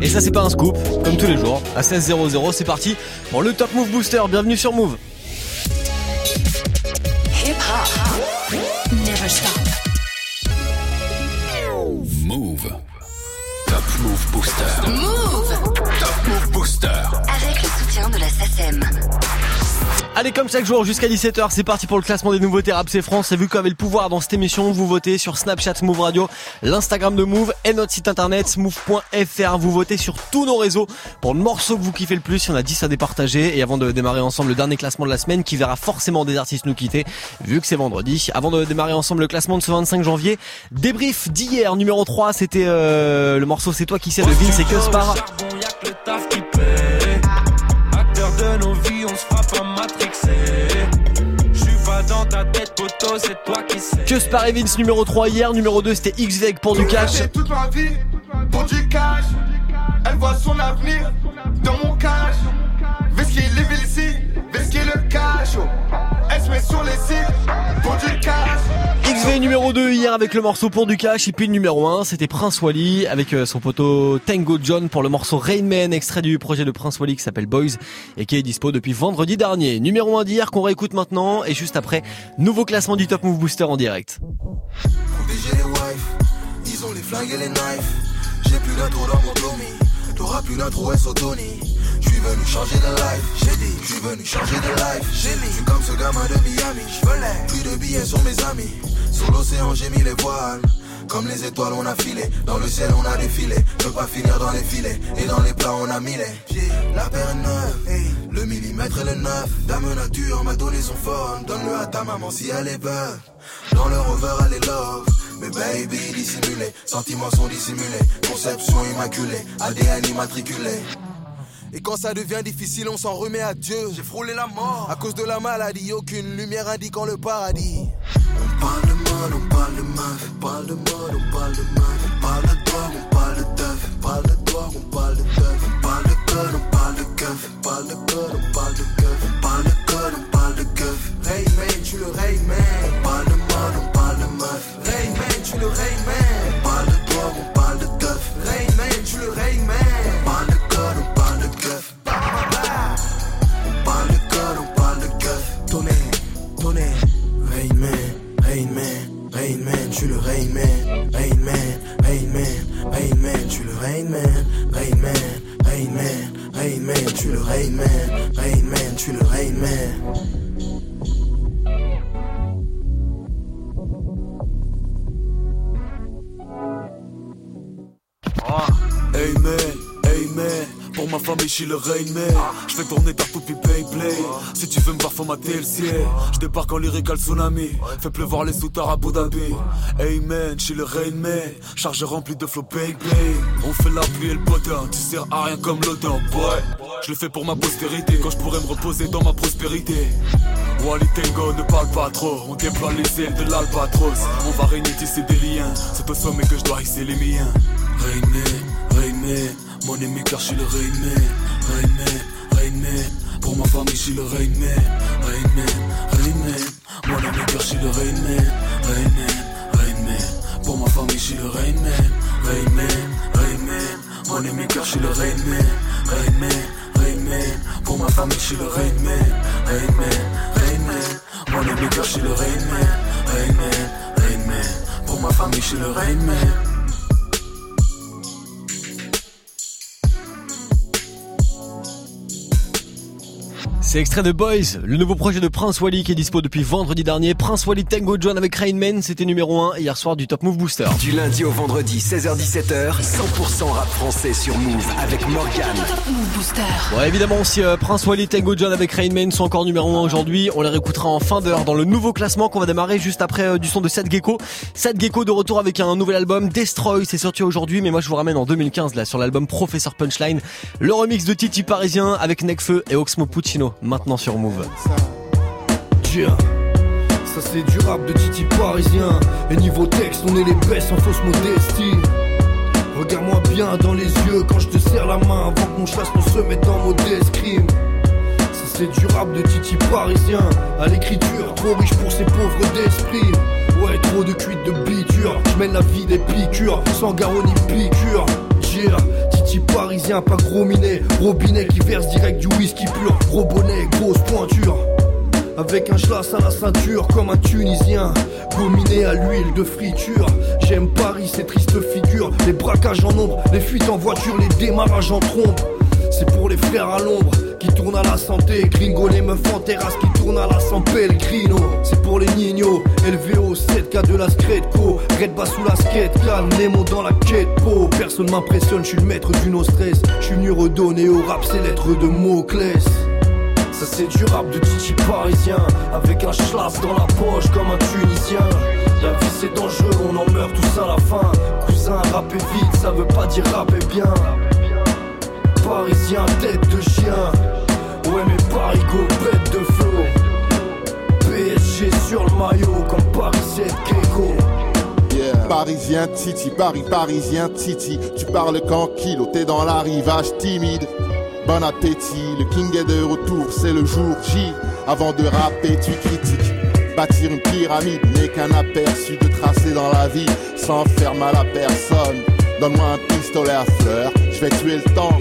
Et ça c'est pas un scoop, comme tous les jours, à 16.00 c'est parti pour le Top Move Booster, bienvenue sur Move. Hip hop. Never stop. Move. Top Move Booster. Move. Top Move Booster. Avec le soutien de la SACEM. Allez, comme chaque jour, jusqu'à 17h, c'est parti pour le classement des nouveautés rap c'est France. Et vu qu'on avait le pouvoir dans cette émission, vous votez sur Snapchat Move Radio, l'Instagram de Move et notre site internet move.fr. Vous votez sur tous nos réseaux pour le morceau que vous kiffez le plus. Il y en a 10 à départager. Et avant de démarrer ensemble le dernier classement de la semaine, qui verra forcément des artistes nous quitter, vu que c'est vendredi. Avant de démarrer ensemble le classement de ce 25 janvier, débrief d'hier, numéro 3, c'était euh, le morceau C'est toi qui sais de Vince et Cuspar. De nos vies, on se frappe à matrixer. J'suis pas dans ta tête, poteau, c'est toi qui sais. Cuspar et Vince numéro 3 hier, numéro 2 c'était X-Veg pour du cash. Toute ma vie pour du cash. Elle voit son avenir dans mon cash. Whisky, live ici, whisky le cash. oh. Elle se met sur les sites pour du cash. XV numéro 2 hier avec le morceau pour du cash et puis le numéro 1 c'était Prince Wally avec euh, son poteau Tango John pour le morceau Rain Man extrait du projet de Prince Wally qui s'appelle Boys et qui est dispo depuis vendredi dernier. Numéro 1 d'hier qu'on réécoute maintenant et juste après nouveau classement du Top Move Booster en direct. Venu changer de life, j'ai dit, j'suis venu changer de life. J'ai mis, comme ce gamin de Miami, j'velais plus de billets sur mes amis. Sur l'océan j'ai mis les voiles. Comme les étoiles on a filé, dans le ciel on a défilé. Ne pas finir dans les filets, et dans les plats on a mis les La paire neuve, le millimètre et le neuf. Dame nature m'a donné son phone, donne-le à ta maman si elle est bonne Dans le rover elle est love, mais baby dissimulé Sentiments sont dissimulés, conception immaculée. ADN immatriculé et quand ça devient difficile, on s'en remet à Dieu. J'ai frôlé la mort. À cause de la maladie, aucune lumière indiquant le paradis. On parle de mode, on parle de meuf. On parle de mode, on parle de meuf. On parle de drogue, on parle de teuf. On parle de drogue, on parle de teuf. On parle de code, on parle de keuf. On parle de code, on parle de keuf. On parle de code, on parle de keuf. Rayman, tu le Rayman. On parle de mode, on parle de meuf. Rayman, tu le Rayman. On parle de drogue, on parle de teuf. Rayman, tu le Rayman. Rayman, Rayman, tu le Rayman. Rayman, Rayman, Rayman, tu le Rayman. Rayman, Rayman, Rayman, tu le Rayman. Rayman, tu le Rayman. Ma famille je le Man Je fais tourner ta poupée play play Si tu veux me voir faut mater le ciel. Je débarque en lyrical tsunami. Fais pleuvoir les soutards à Abu Dhabi. Hey man, je suis le Rain Man Charge remplie de flow bang bang On fait la pluie et le potin Tu sers à rien comme l'odeur boy Je le fais pour ma postérité. Quand je pourrais me reposer dans ma prospérité. Wally Tango ne parle pas trop. On déploie les ailes de l'albatros. On va régner tisser des liens. C'est au sommet que je dois hisser les miens. Rain Man, Mon je suis le Rain Man Rain Man, Rain Man Pour ma famille je suis le Rain Man Rain Man, Rain Man Mon ami car je suis le Rain Man Rain Man, Rain Man Pour ma famille je suis le Rain Man Rain Man, Rain Man Mon ami car je suis le Rain Man Rain Man, Rain Man Pour ma famille je suis le Rain Man Rain Man, Rain Man Mon ami car je suis le Rain Man Rain Man, Rain Man Pour ma famille je suis le Rain C'est extrait de Boys, le nouveau projet de Prince Wally qui est dispo depuis vendredi dernier. Prince Wally Tango John avec Rain Man, c'était numéro 1 hier soir du Top Move Booster. Du lundi au vendredi, 16h17h, 100% rap français sur Move avec Morgan. Top Move Booster. Bon évidemment si euh, Prince Wally Tango John avec Rain Man sont encore numéro 1 aujourd'hui, on les réécoutera en fin d'heure dans le nouveau classement qu'on va démarrer juste après euh, du son de Sad Gecko. Sad Gecko de retour avec un nouvel album, Destroy, c'est sorti aujourd'hui mais moi je vous ramène en 2015 là sur l'album Professeur Punchline, le remix de Titi Parisien avec Necfeu et Oxmo Puccino maintenant sur Move. Yeah. Ça c'est du rap de Titi parisien Et niveau texte on est les best en fausse modestie Regarde-moi bien dans les yeux quand je te serre la main Avant qu'on chasse on se mette en mode escrime Ça c'est du rap de Titi parisien À l'écriture trop riche pour ces pauvres d'esprit Ouais, trop de cuites de biture. Je mène la vie des piqûres, sans garrot ni piqûre. Yeah. Titi parisien, pas gros minet. Robinet qui verse direct du whisky pur. Gros bonnet, grosse pointure. Avec un schlass à la ceinture comme un Tunisien Gominé à l'huile de friture J'aime Paris, ces tristes figures Les braquages en ombre, les fuites en voiture Les démarrages en trombe C'est pour les frères à l'ombre qui tournent à la santé. Gringo, les meufs en terrasse qui tournent à la San Pellegrino C'est pour les nignos, au 7K de la Scredco. Red bas sous la skate, calme, Nemo dans la quête po Personne m'impressionne, je suis le maître du no stress. Je suis venu redonner au rap ces lettres de mots-clés ça c'est du rap de Titi parisien. Avec un schlass dans la poche comme un Tunisien. La vie c'est dangereux, on en meurt tous à la fin. Cousin, rapper vite, ça veut pas dire rapper bien Parisien, tête de chien Ouais mais Parigo, bête de flow PSG sur le maillot comme Paris 7 Gecko Yeah. Parisien Titi, Paris parisien Titi. Tu parles qu'en kilo, t'es dans l'arrivage timide. Bon appétit, le king est de retour, c'est le jour J. Avant de rapper, tu critiques. Bâtir une pyramide n'est qu'un aperçu de tracé dans la vie sans faire mal à personne. Donne-moi un pistolet à fleurs, je vais tuer le temps.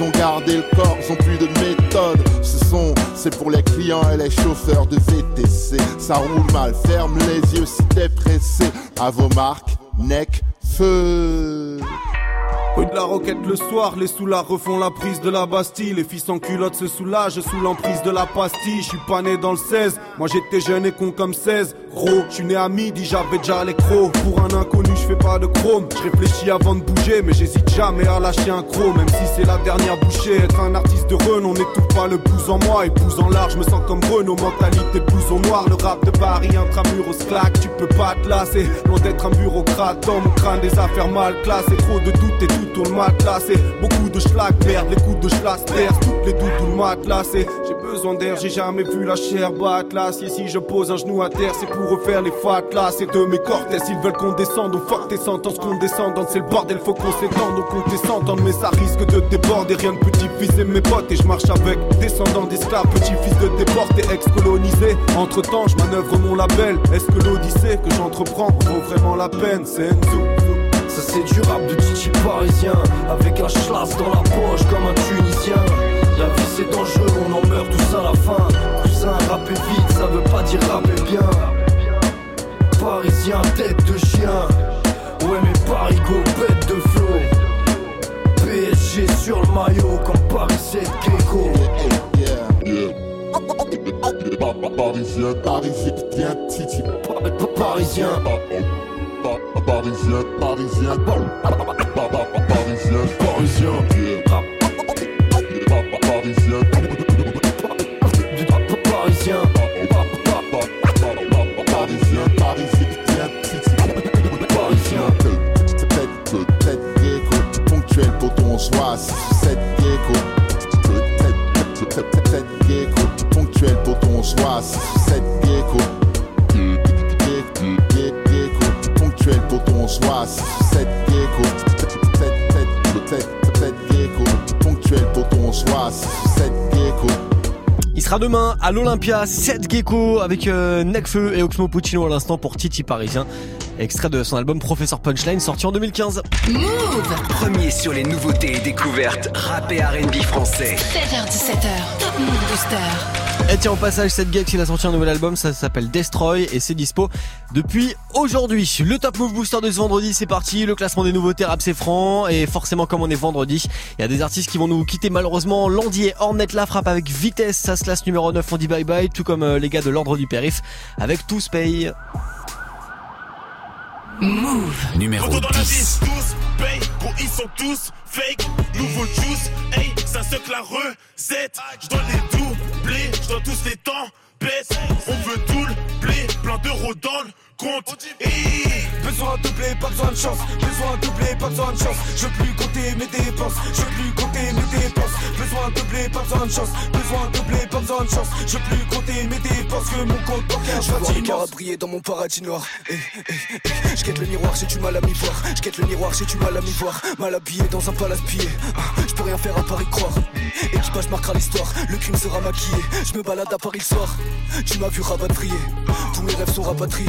Ils ont gardé le corps, ils ont plus de méthode. Ce son, c'est pour les clients et les chauffeurs de VTC. Ça roule mal, ferme les yeux si t'es pressé. À vos marques, neck, feu. Rue de la Roquette le soir, les soulards refont la prise de la Bastille. Les fils en culotte se soulagent sous l'emprise de la pastille. Je suis pas né dans le 16, moi j'étais jeune et con comme 16. Gros, je suis né à midi, j'avais déjà les crocs. Pour un inconnu, je fais pas de chrome. Je réfléchis avant de bouger, mais j'hésite jamais à lâcher un croc. Même si c'est la dernière bouchée, être un artiste de renom, n'étouffe pas le pouce en moi. Et en large, je me sens comme Renault. Mentalité pouce en noir, le rap de Paris, intramuros claque. Tu peux pas te lasser, loin d'être un bureaucrate. Dans mon crâne, des affaires mal classées. Trop de doutes et tout tourne matelas. C'est beaucoup de schlag, merde, les coups de schlass terre. Toutes les doutes, le matelas. C'est j'ai besoin d'air, j'ai jamais vu la chair battre l'acier. Si je pose un genou à terre, c'est pour refaire les fatlas. C'est de mes cortès, ils veulent qu'on descende. On fuck tes sentences, qu'on descende. C'est le bordel, faut qu'on s'étende. Donc on descend, mais ça risque de déborder. Rien de petit fils et mes potes. Et je marche avec descendants d'esclaves, petit fils de déportés, ex-colonisés. Entre temps, je manœuvre mon label. Est-ce que l'odyssée que j'entreprends vaut vraiment la peine? C'est Enzo. Ça c'est du rap de Titi parisien. Avec un schlass dans la poche comme un Tunisien. La vie c'est dangereux, on en meurt tous à la fin. Cousin, rapper vite, ça veut pas dire rapper bien. Parisien, tête de chien. Ouais mais Parigo, bête de flow. PSG sur le maillot comme Paris 7 Gecko. Parisien, parisien, Titi. Parisien Parisien, parisien, parisien, parisien, parisien, Parisien parisien, parisien, tiens, Titi. Parisien Tête, tête, gecko, ponctuel, poton, on soit 6 ou 7 gecko. Tête, tête, tête, tête, gecko, ponctuel, poton, on soit 6 ou 7 gecko. Gecko, ponctuel, poton, on soit 6 ou 7 gecko. Tête, tête, tête, tête, gecko, ponctuel, poton, on soit 6 ou 7 gecko. Il sera demain à l'Olympia, 7 Gecko avec euh, Necfeu et Oxmo Puccino à l'instant pour Titi Parisien. Extrait de son album Professeur Punchline sorti en 2015. Move Premier sur les nouveautés et découvertes rap et R&B français. 16h17h, Top Move Booster. Et tiens, au passage, cette Gex, il a sorti un nouvel album, ça s'appelle Destroy et c'est dispo depuis aujourd'hui. Le Top Move Booster de ce vendredi, c'est parti. Le classement des nouveautés rap, c'est franc. Et forcément, comme on est vendredi, il y a des artistes qui vont nous quitter malheureusement. Landy et Hornet la frappe avec vitesse, ça se classe numéro 9, on dit bye bye. Tout comme euh, les gars de l'ordre du périph avec Tous Pay. Move. Numéro Retour dans la 10. vie, tous paye, gros ils sont tous fake, nouveau juice, hey, ça se que la recette, je dois les doubler, je tous les temps, baisse, on veut tout le blé, plein d'euros dans le compte, hey. Besoin de doubler, pas besoin de chance. Besoin de doubler, pas besoin de chance. Je veux plus compter mes dépenses. Je veux plus compter mes dépenses. Besoin de doubler, pas besoin de chance. Besoin de doubler, pas besoin de chance. Je veux plus compter mes dépenses que mon compte bancaire Je vois les à briller dans mon paradis noir. Eh, eh, eh. Je guette le miroir, j'ai du mal à m'y voir. Je guette le miroir, j'ai du mal à m'y voir. Mal habillé dans un palace pillé. Ah, Je peux rien faire à part y croire. Équipage marquera l'histoire. Le crime sera maquillé. Je me balade à Paris le soir. Tu m'as vu rapatrié. Tous mes rêves sont rapatriés.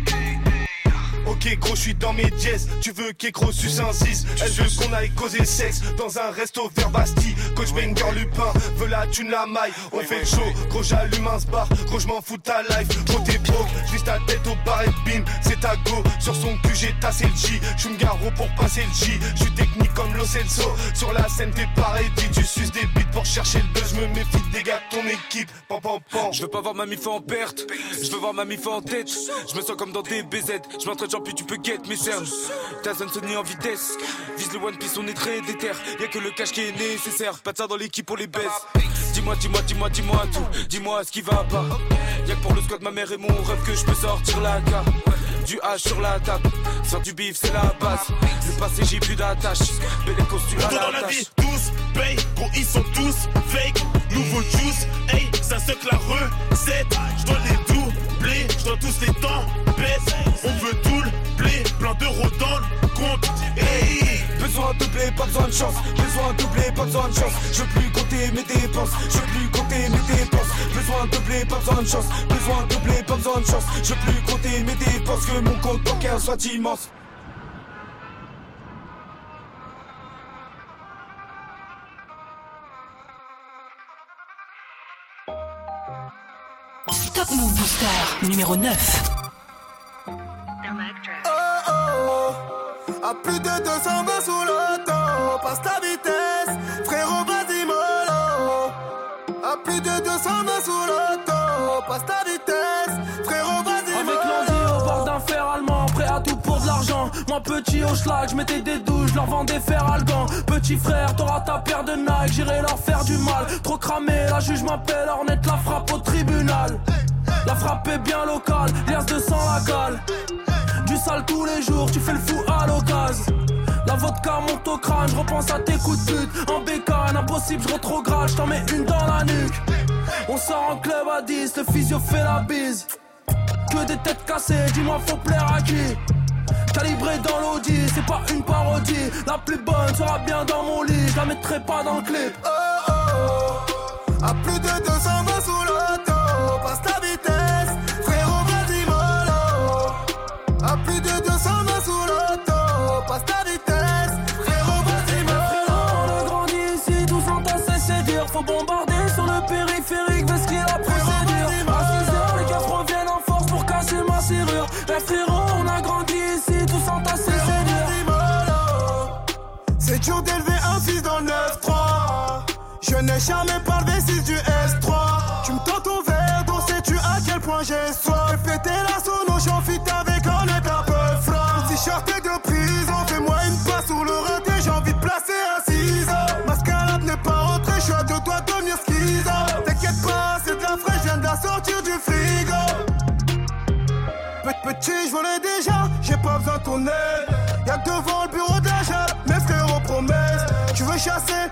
Ok gros je suis dans mes jazz Tu veux qu'écro suce un 6 Elle veut qu'on aille causer sexe Dans un resto vers Bastille. Coach Banger Lupin Veut la thune la maille. On fait le show Gros j'allume un bar Gros je m'en fous de ta life Gros t'es broke. J'vise ta tête au bar et bim C'est ta go. Sur son cul j'ai tassé le J. J'suis me garo pour passer le J. J'suis technique comme Lo Celso. Sur la scène t'es pareil Tu suces des bites pour chercher le buzz. Me méfie des gars de ton équipe. Pan pan pan. Je veux pas voir ma mif en perte, je veux voir ma mif en tête. Je me sens comme dans des BZ, je m'entraîne puis tu peux get mes cernes. Ta zone Sony en vitesse, vise le One Piece, on est très déter. Y'a que le cash qui est nécessaire, pas de ça dans l'équipe, on les baisse. Dis-moi, dis-moi, dis-moi, dis-moi tout, dis-moi ce qui va pas. Y'a que pour le squad, ma mère et mon rêve que je peux sortir la carte. Du H sur la table, faire du bif c'est la base. Le passé j'ai plus d'attache, belle costume à Tout dans la la vie, tous paye, gros ils sont tous fake. Nouveau juice, hey, ça se la recette. Je dois les doubler, je tous les temps baisse. On veut tout le blé, plein d'euros dans le compte. Besoin de blé, pas besoin de chance. Besoin de blé, pas besoin de chance. Je veux plus compter mes dépenses. Je veux plus compter mes dépenses. Besoin de blé, pas besoin de chance. Besoin de blé, pas besoin de chance. Je veux plus compter mes dépenses. Que mon compte bancaire soit immense. Top Move Booster numéro 9. Oh oh, à plus de 220 sous l'auto, passe la vitesse, frérot vas-y mollo. À plus de 220 sous l'auto, passe la vitesse, frérot vas-y Avec l'envie au bord d'un fer allemand, prêt à tout pour de l'argent. Moi petit au schlag, je mettais des douches, leur vendais fer algan. Petit frère, t'auras ta paire de Nike, j'irai leur faire du mal. Trop cramé, la juge m'appelle, Ornette la frappe au tribunal. La frappe est bien locale, liasse de sang la cale. Du sale tous les jours, tu fais le fou à l'occasion. La vodka monte au crâne, je repense à tes coups de pute. En bécane, impossible, je retrograde, je t'en mets une dans la nuque. On sort en club à 10, le physio fait la bise. Que des têtes cassées, dis-moi faut plaire à qui? Calibré dans l'audi, c'est pas une parodie La plus bonne sera bien dans mon lit, je la mettrai pas dans le clip Oh oh, oh, à plus de 220 Jamais parlé 6 du S3. Tu me tends ton verre, donc sais-tu à quel point j'ai soif? Pété la sono, j'en fit avec un est un peu franc. Si sortais de prison, fais-moi une passe sur le raté, j'ai envie de placer un ciseau. Mascarade n'est pas rentrée, je suis à deux doigts de devenir. T'inquiète pas, c'est de la fraîche, je viens de la sortir du frigo. Pe- Petit, je volais déjà, j'ai pas besoin de ton aide. Y'a devant le bureau de la jungle, mes frérots promesses. Tu veux chasser?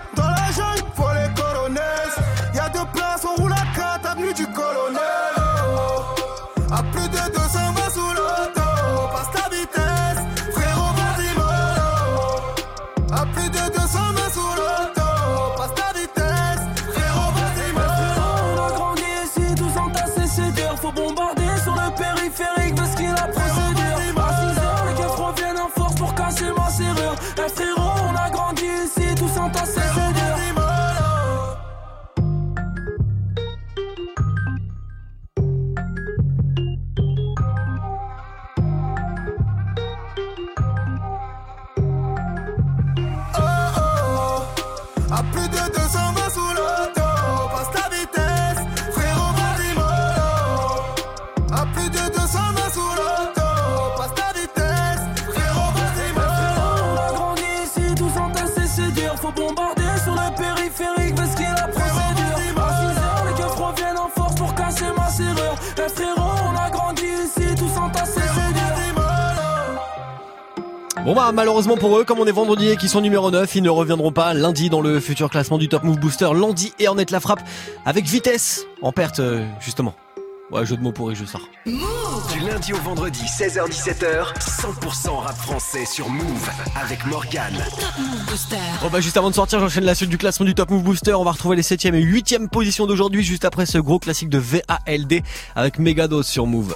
Malheureusement pour eux, comme on est vendredi et qu'ils sont numéro 9, ils ne reviendront pas lundi dans le futur classement du Top Move Booster. Lundi et en est la frappe avec vitesse en perte euh, justement. Ouais, jeu de mots pourri, je sors. Du lundi au vendredi, 16h17h, 100% rap français sur Move avec Morgan. Bon bah juste avant de sortir, j'enchaîne la suite du classement du Top Move Booster. On va retrouver les 7ème et 8ème positions d'aujourd'hui, juste après ce gros classique de VALD avec Megados sur Move.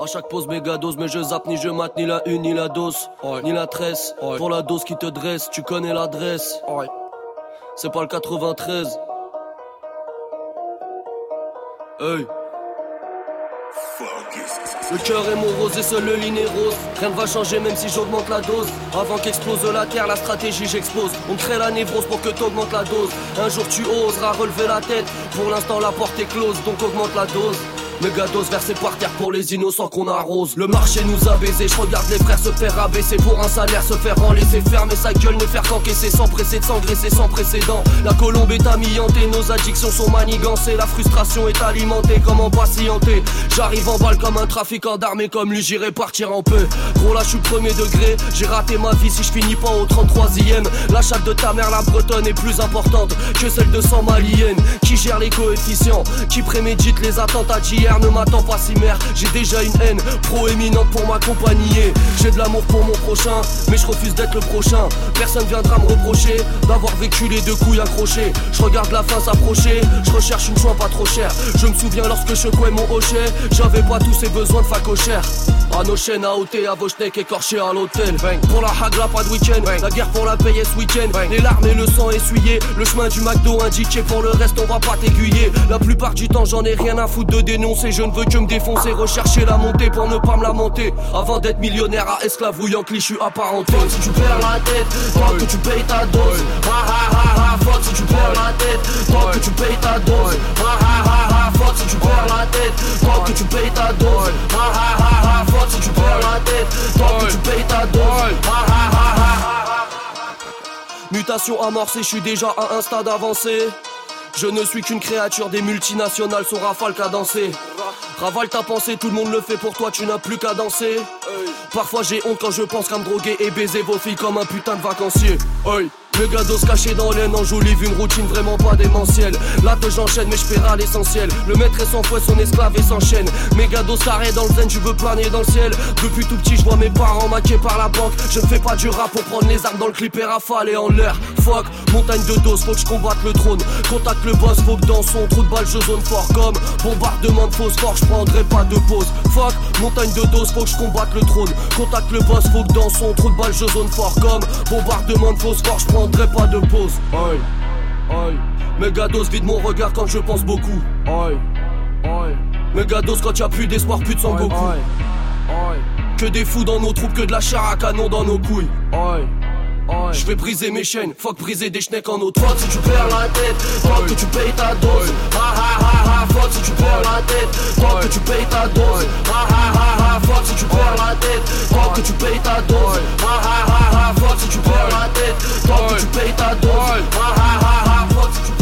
À chaque pause méga dose, mais je zappe ni je mate ni la une ni la dose, ni la tresse. Pour la dose qui te dresse, tu connais l'adresse. C'est pas le 93. Hey. Le cœur est morose et seul le ligne est rose. Rien ne va changer même si j'augmente la dose. Avant qu'explose la terre, la stratégie j'expose. On crée la névrose pour que t'augmentes la dose. Un jour tu oseras relever la tête. Pour l'instant la porte est close, donc augmente la dose. Mégados versé par terre pour les innocents qu'on arrose. Le marché nous a baisé, je regarde les frères se faire abaisser pour un salaire, se faire en laisser fermer sa gueule, ne faire qu'encaisser sans presser de s'engraisser sans précédent. La colombe est amiantée, nos addictions sont manigancées, la frustration est alimentée, comment patienter J'arrive en balle comme un trafiquant d'armes comme lui, j'irai partir en peu. Gros là, je suis premier degré, j'ai raté ma vie si je finis pas au 33ème. La chatte de ta mère, la bretonne, est plus importante que celle de 100 maliennes. Qui gère les coefficients, qui prémédite les attentats d'hier ne m'attend pas si mère. J'ai déjà une haine proéminente pour m'accompagner. J'ai de l'amour pour mon prochain Mais je refuse d'être le prochain. Personne viendra me reprocher D'avoir vécu les deux couilles accrochées. Je regarde la fin s'approcher Je recherche une joie pas trop chère. Je me souviens lorsque je secouais mon hochet J'avais pas tous ces besoins de facochère. À nos chaînes à ôter, à vos schnecks écorchés à l'hôtel. Pour la hagla pas de week-end. La guerre pour la payer ce week-end. Les larmes et le sang essuyé Le chemin du McDo indiqué Pour le reste on va pas t'aiguiller. La plupart du temps j'en ai rien à foutre de dénoncer Je ne veux que me défoncer Rechercher la montée pour ne pas me lamenter Avant d'être millionnaire à je suis apparenté Si tu perds la tête Tant que tu payes ta dose Ha ha ha ha Fuck si tu perds la tête Tant que tu payes ta dose Ha ha ha ha Fuck si tu perds la tête Tant que tu payes ta dose Ha ha ha ha Fuck si tu perds la tête Tant que tu payes ta dose Ha ha ha ha Mutation amorcée, je suis déjà à un stade avancé je ne suis qu'une créature des multinationales, son rafale qu'à danser. Ravale ta pensée, tout le monde le fait pour toi, tu n'as plus qu'à danser. Parfois j'ai honte quand je pense qu'à me droguer et baiser vos filles comme un putain de vacancier. Hey. Le gados caché dans l'aine enjolive une routine vraiment pas démentielle. Là que j'enchaîne, mais je paierai l'essentiel. Le maître est sans fouet, son esclave et s'enchaîne. Mes gados carrés dans le zen, tu veux planer dans le ciel. Depuis tout petit, je vois mes parents maqués par la banque. Je ne fais pas du rap pour prendre les armes dans le clip et rafaler en l'air. Fuck, montagne de doses, faut que je combatte le trône. Contacte le boss, faut que dans son trou de balle je zone fort comme bombardement de phosphore, je prendrai pas de pause. Fuck, montagne de doses, faut que je combatte le trône. Contacte le boss, faut que dans son trou de balle je zone fort comme bombardement de je prendrai pas de pause. Aïe, aïe. Mégados vide mon regard quand je pense beaucoup. Aïe, aïe. Mégados quand y'a plus d'espoir, plus de sang Goku. Que des fous dans nos troupes, que de la chair à canon dans nos couilles. Aïe. Je vais briser mes chaînes, fuck briser des schnecks en autre Fuck si tu perds la tête, fuck que tu payes ta dose. Ha ha ha ha, fuck si tu perds la tête, fuck que tu payes ta dose. Ha ha ha ha, fuck si tu perds la tête, fuck que tu payes ta dose. Ha ha ha ha, fuck si tu perds la tête, fuck que tu payes ta dose. Ha ha ha ha, fuck si tu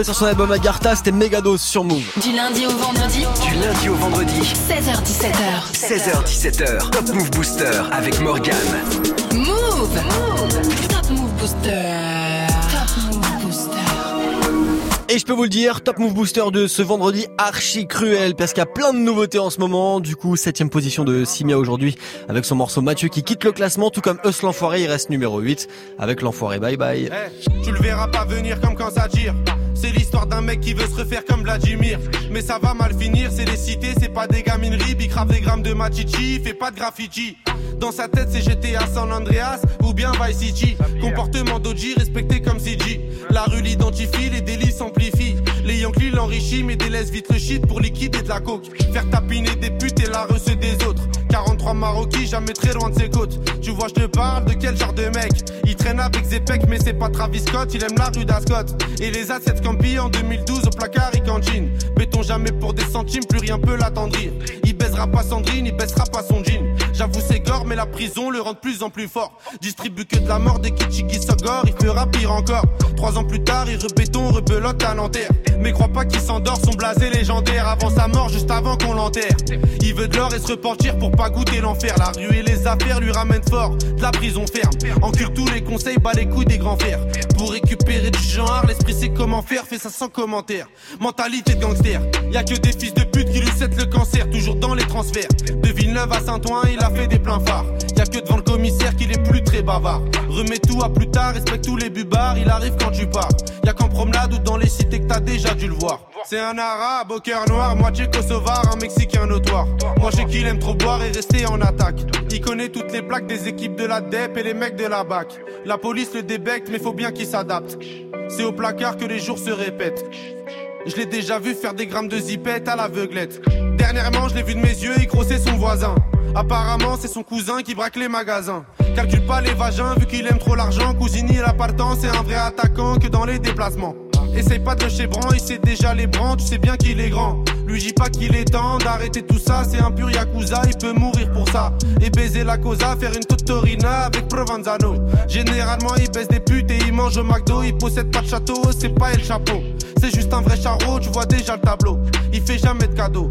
retrouver sur son album Agartha, c'était Megados sur Move. Du lundi au vendredi. Du lundi au vendredi. 16h17h. 16h17h. Top Move Booster avec Morgan. Move. Top Move Booster. Et je peux vous le dire, Top Move Booster de ce vendredi archi cruel parce qu'il y a plein de nouveautés en ce moment. Du coup, septième position de Simia aujourd'hui avec son morceau Mathieu qui quitte le classement, tout comme Us l'enfoiré, il reste numéro 8 avec l'enfoiré Bye Bye. Eh, tu le verras pas venir comme quand ça tire. C'est l'histoire d'un mec qui veut se refaire comme Vladimir. Mais ça va mal finir, c'est des cités, c'est pas des gamineries. Bicrave des grammes de machichi, fait pas de graffiti. Dans sa tête, c'est GTA San Andreas ou bien Vice City. Comportement d'Oji respecté comme CG. La rue l'identifie, les délits s'amplifient. Les Yankees l'enrichissent, mais délaissent vite le shit pour liquider de la coke. Faire tapiner des putes et la recette des autres. 43 Maroquis, jamais très loin de ses côtes. Tu vois, je te parle de quel genre de mec? Il traîne avec Zepek, mais c'est pas Travis Scott. Il aime la rue d'Ascot. Et les assets Campi en 2012 au placard et cantine. Béton jamais pour des centimes, plus rien peut l'attendrir. Il baisera pas Sandrine, il baissera pas son jean. J'avoue c'est gore, mais la prison le rend de plus en plus fort. Distribue que de la mort des Kichigi Sogor, il fera pire encore. Trois ans plus tard, il rebéton, rebelote à Nanterre. Mais crois pas qu'il s'endort, son blasé légendaire avant sa mort, juste avant qu'on l'enterre. Il veut de l'or et se repentir pour pas goûter l'enfer. La rue et les affaires lui ramènent fort, de la prison ferme. Encule tous les conseils, bat les couilles des grands fers. Pour récupérer du genre, l'esprit sait comment faire, fait ça sans commentaire. Mentalité de gangster, y a que des fils de pute qui lui cèdent le cancer, toujours dans les transferts. De Villeneuve à Saint-Ouen, il a fait des pleins phares. Y a que devant le commissaire qu'il est plus très bavard. Remets tout à plus tard, respecte tous les bubards, il arrive quand tu pars. Y a qu'en promenade ou dans les cités que t'as déjà dû le voir. C'est un arabe au cœur noir, moitié kosovar, un mexicain notoire. Moi j'ai qu'il aime trop boire et rester en attaque. Il connaît toutes les plaques des équipes de la DEP et les mecs de la BAC. La police le débecte, mais faut bien qu'il s'adapte. C'est au placard que les jours se répètent. Je l'ai déjà vu faire des grammes de zipette à l'aveuglette. Dernièrement, je l'ai vu de mes yeux, il grossait son voisin. Apparemment, c'est son cousin qui braque les magasins. Calcule pas les vagins, vu qu'il aime trop l'argent. Cousini, l'appartement, c'est un vrai attaquant que dans les déplacements. Essaye pas de le chébran, il sait déjà les brans, tu sais bien qu'il est grand. Lui dis pas qu'il est temps d'arrêter tout ça, c'est un pur yakuza, il peut mourir pour ça. Et baiser la cosa, faire une totorina avec Provenzano. Généralement, il baisse des putes et il mange au McDo, il possède pas de château, c'est pas El Chapeau. C'est juste un vrai charreau, tu vois déjà le tableau. Il fait jamais de cadeaux,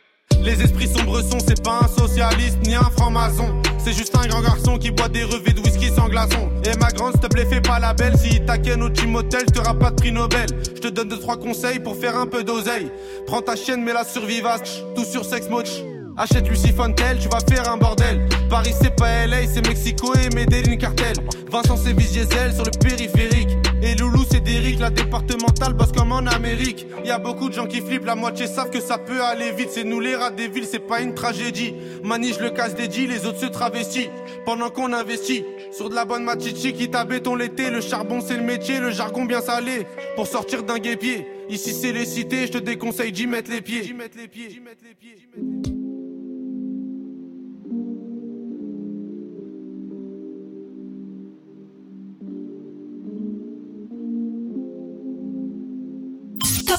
Les esprits sombres sont, c'est pas un socialiste ni un franc-maçon. C'est juste un grand garçon qui boit des revêts de whisky sans glaçon. Et ma grande, s'il te plaît, fais pas la belle. Si t'inquiète au team hotel, t'auras pas de prix Nobel. Je te donne deux, trois conseils pour faire un peu d'oseille. Prends ta chienne, mais la survivace, tout sur sex moch. Achète Lucy Fontel, tu vas faire un bordel. Paris c'est pas LA, c'est Mexico et Medellin cartel. Vincent c'est Diesel sur le périphérique. Et Loulou c'est Derrick, la départementale bosse comme en Amérique. Y a beaucoup de gens qui flippent, la moitié savent que ça peut aller vite. C'est nous les rats des villes, c'est pas une tragédie. Manige le casse des les autres se travestissent. Pendant qu'on investit sur de la bonne machichi qui t'a béton l'été. Le charbon c'est le métier, le jargon bien salé. Pour sortir d'un guépier. Ici c'est les cités, je te déconseille d'y mettre les pieds. D'y mettre les pieds, d'y mettre les pieds.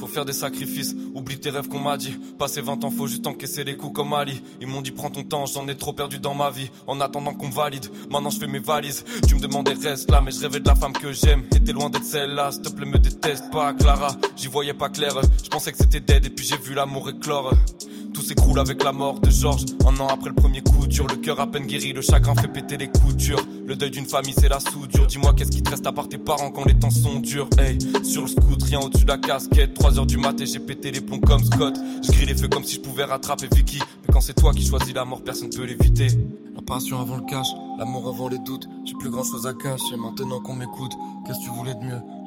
Faut faire des sacrifices, oublie tes rêves qu'on m'a dit. Passer 20 ans, faut juste encaisser les coups comme Ali. Ils m'ont dit prends ton temps, j'en ai trop perdu dans ma vie. En attendant qu'on valide, maintenant je fais mes valises. Tu me demandais reste là, mais je rêvais de la femme que j'aime. Et loin d'être celle-là, s'il te plaît me déteste pas, Clara. J'y voyais pas clair, je pensais que c'était dead et puis j'ai vu l'amour éclore. Tout s'écroule avec la mort de Georges. Un an après le premier coup dur, le cœur à peine guéri, le chagrin fait péter les coutures. Le deuil d'une famille, c'est la soudure. Dis-moi, qu'est-ce qui te reste à part tes parents quand les temps sont durs? Hey, sur le scoot, rien au-dessus de la casquette. 3 heures du mat et j'ai pété les plombs comme Scott. Je grille les feux comme si je pouvais rattraper Vicky. Mais quand c'est toi qui choisis la mort, personne peut l'éviter. La passion avant le cash, l'amour avant les doutes. J'ai plus grand chose à cacher maintenant qu'on m'écoute. Qu'est-ce que tu voulais de mieux?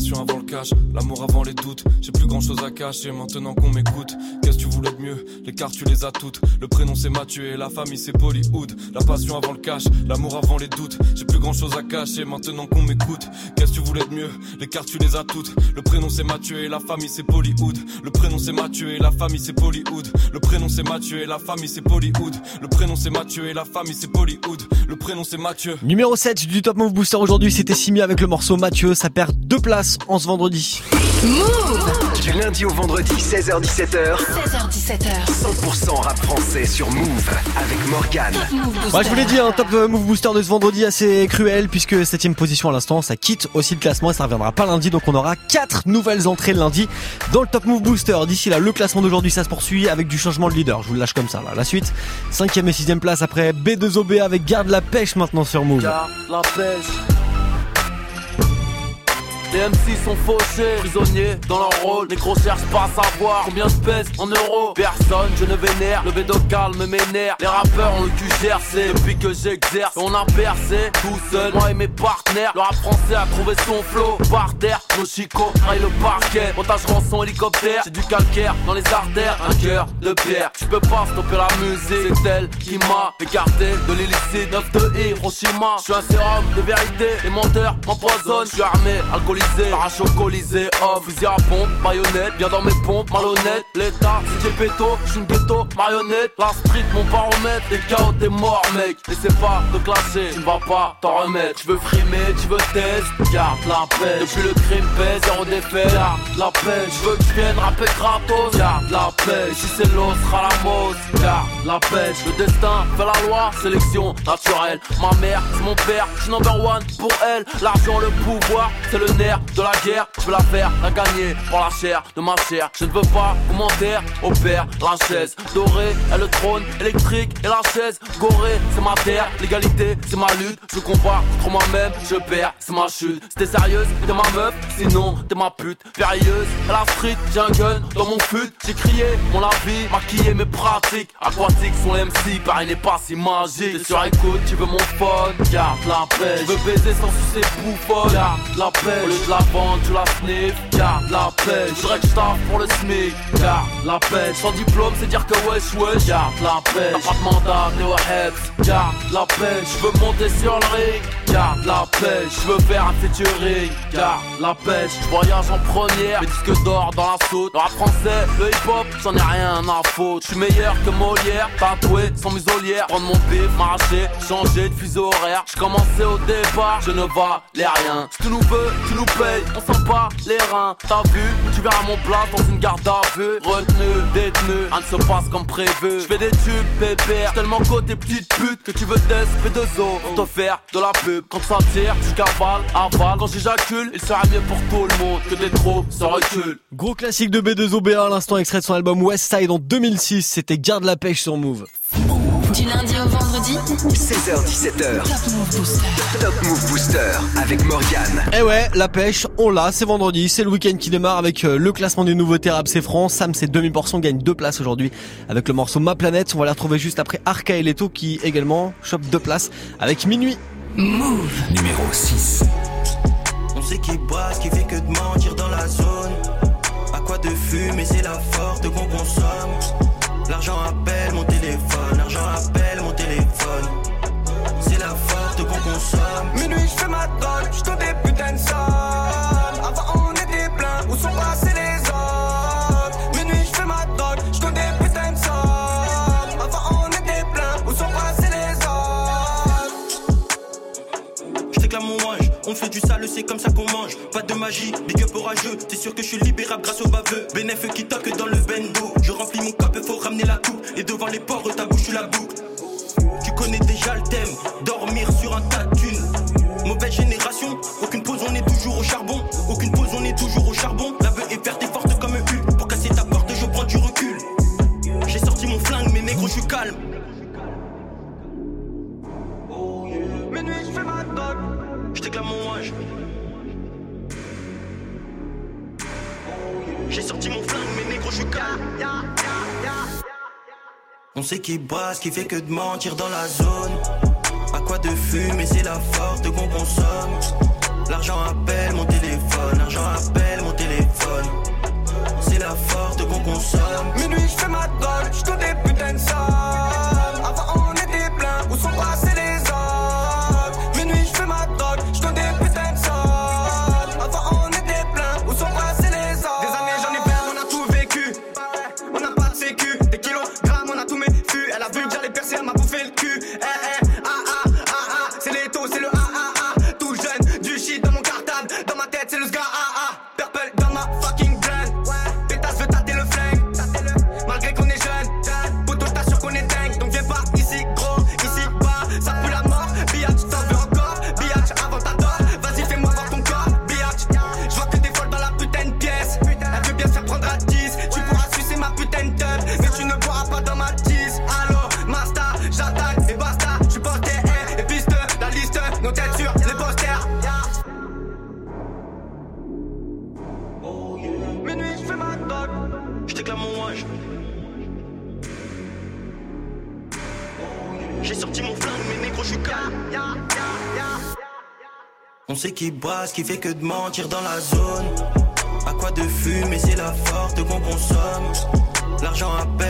passion avant le cash, l'amour avant les doutes. J'ai plus grand chose à cacher maintenant qu'on m'écoute. Qu'est-ce que tu voulais de mieux? Les cartes tu les as toutes. Le prénom c'est Mathieu et la famille c'est Hollywood. La passion avant le cash, l'amour avant les doutes. J'ai plus grand chose à cacher maintenant qu'on m'écoute. Qu'est-ce que tu voulais de mieux? Les cartes tu les as toutes. Le prénom c'est Mathieu et la famille c'est Hollywood. Le prénom c'est Mathieu et la famille c'est Hollywood. Le prénom c'est Mathieu et la famille c'est Hollywood. Le prénom c'est Mathieu et la famille c'est. Le prénom c'est Mathieu. Numéro 7 du Top Move Booster aujourd'hui, c'était Simi avec le morceau Mathieu. Ça perd deux places en ce vendredi. Du lundi au vendredi, 16h17h. 16h17h. 100% rap français sur Move avec Morgan. Ouais, je vous l'ai dit, un top euh, move booster de ce vendredi assez cruel puisque septième position à l'instant, ça quitte aussi le classement et ça reviendra pas lundi. Donc on aura quatre nouvelles entrées le lundi dans le top move booster. D'ici là, le classement d'aujourd'hui, ça se poursuit avec du changement de leader. Je vous le lâche comme ça. Là. La suite, cinquième et sixième place après B2OB avec Garde la pêche maintenant sur Move. Garde la pêche. Les MC sont fauchés, prisonniers dans leur rôle. Les gros cherchent pas à savoir combien je pèse en euros. Personne, je ne vénère, le bédo calme m'énerve. Les rappeurs ont le cul gercé depuis que j'exerce. On a percé tout seul, moi et mes partenaires. Le rap français a trouvé son flow. Par terre, nos chicots raillent le parquet. Montage rançon hélicoptère, j'ai du calcaire dans les artères. Un cœur de pierre, je peux pas stopper la musique. C'est elle qui m'a écarté de l'illicite. 9 de Hiroshima, je suis un sérum de vérité. Les menteurs m'empoisonnent, je suis armé, alcoolisé, parachute colisé, off, fusil à pompe, baïonnette, bien dans mes pompes, malhonnête. L'état, si j'ai péto, je suis une ghetto, marionnette. La street, mon baromètre, les chaos, t'es mort, mec. N'essaie pas de clasher, tu ne vas pas t'en remettre. Tu veux frimer, tu veux test, garde la paix. Depuis le crime pèse, zéro défait, garde la paix. Je veux que tu viennes rapper gratos, garde la paix. Si c'est l'eau, sera la garde la paix. Le destin fait la loi, sélection naturelle. Ma mère, c'est mon père, je suis number one pour elle. L'argent, le pouvoir, c'est le nerf de la guerre. Je veux la faire, la gagner pour la chair de ma chair. Je ne veux pas commentaire au père, la chaise dorée, et le trône électrique et la chaise gorée. C'est ma terre, l'égalité, c'est ma lutte. Je combat contre moi-même, je perds, c'est ma chute. C'était sérieuse, t'es ma meuf, sinon t'es ma pute. Périlleuse, à la street, j'ai un gun dans mon fut. J'ai crié mon avis, maquillé mes pratiques. Aquatiques sont les MC, pareil n'est pas si magique. T'es sur écoute, tu veux mon phone, garde la paix. Je veux baiser sans sucer bouffonne, garde la paix. De la vendre, tu la sniff, garde la paix. Je que je taffe pour le SMIC, garde la paix. Sans diplôme, c'est dire que wesh wesh, garde la paix. Pas de mandat, au heads, garde la paix. Je veux monter sur le ring, garde la paix. Je veux faire un featuring, garde la pêche. Je voyage en première, mes disques d'or dans la saute. Le rap français, le hip hop, j'en ai rien à foutre. Je suis meilleur que Molière, tatoué sans muselière. Prendre mon bif, m'arracher, changer de fuseau horaire. Je commençais au départ, je ne valais rien. Si tu nous veux, tu nous on sent pas les reins. T'as vu, tu verras mon plat dans une garde à vue. Retenu, détenu, rien ne se passe comme prévu. Je fais des tubes, pépère, tellement côté petite pute que tu veux test, P2O pour te faire de la pub. Quand ça tire, tu cavales, avales. Quand j'éjacule, il sera mieux pour tout le monde que des trop se recule. Gros classique de B2OBA à l'instant extrait de son album West Side en 2006. C'était Garde la pêche sur Move. Du lundi au vendredi. 16h17h. Top Move Booster. Top Move Booster avec Morgan. Eh ouais, la pêche, on l'a, c'est vendredi, c'est le week-end qui démarre avec euh, le classement des nouveautés rap c'est France. Sam c'est 2000% gagne deux places aujourd'hui avec le morceau Ma Planète. On va la retrouver juste après Arca et Leto qui également chope deux places avec Minuit. Move. Numéro 6. On sait qui brasse, qui fait que de mentir dans la zone. À quoi de fumer, c'est la forte qu'on consomme. L'argent appelle mon téléphone, consomme. Minuit, je fais ma drogue, je des putains de sommes. Avant, on était plein, où sont passés les autres Minuit, je fais ma drogue, je des putains de sommes. Avant, on était plein, où sont passés les autres Je réclame mon ange, on fait du sale, c'est comme ça qu'on mange. Pas de magie, big up orageux. C'est sûr que je suis libérable grâce au baveux. Bénéf qui toque dans le bendo. Je remplis mon cop, faut ramener la coupe. Et devant les porcs, ta bouche, la boucle. Tu connais déjà le thème, dormir sur un tas génération, aucune pause, on est toujours au charbon. Aucune pause, on est toujours au charbon. La veuve est verte et forte comme un U. Pour casser ta porte, je prends du recul. J'ai sorti mon flingue, mais négro, je suis calme. Minuit, je fais ma dog. Je mon ange. J'ai sorti mon flingue, mais négro, je suis calme. On sait qui brasse, qui fait que de mentir dans la zone. À quoi de fumer, c'est la forte qu'on consomme. L'argent appelle mon téléphone, l'argent appelle mon téléphone. C'est la forte qu'on consomme. Minuit, je fais ma drogue, je des putains de qui brasse, qui fait que de mentir dans la zone. À quoi de fumer, c'est la forte qu'on consomme. L'argent appelle mon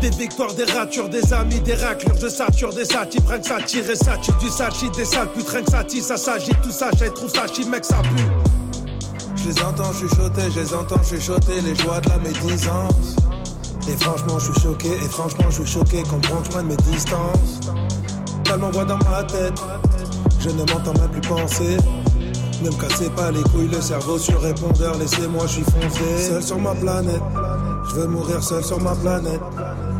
Des victoires, des ratures, des amis, des raclures, je sature des satis, prennent ça tire ça tue du sachi, des sales putes, rien que ça ça s'agit, tout ça, j'ai trouve ça mec, ça pue. Je les entends chuchoter, je les entends chuchoter les joies de la médisance. Et franchement, je suis choqué, et franchement, je suis choqué qu'on prend loin de mes distances. Tellement voix dans ma tête, je ne m'entends même plus penser. Ne me cassez pas les couilles, le cerveau sur répondeur, laissez-moi, je suis foncé. Seul sur ma planète, je veux mourir seul sur ma planète.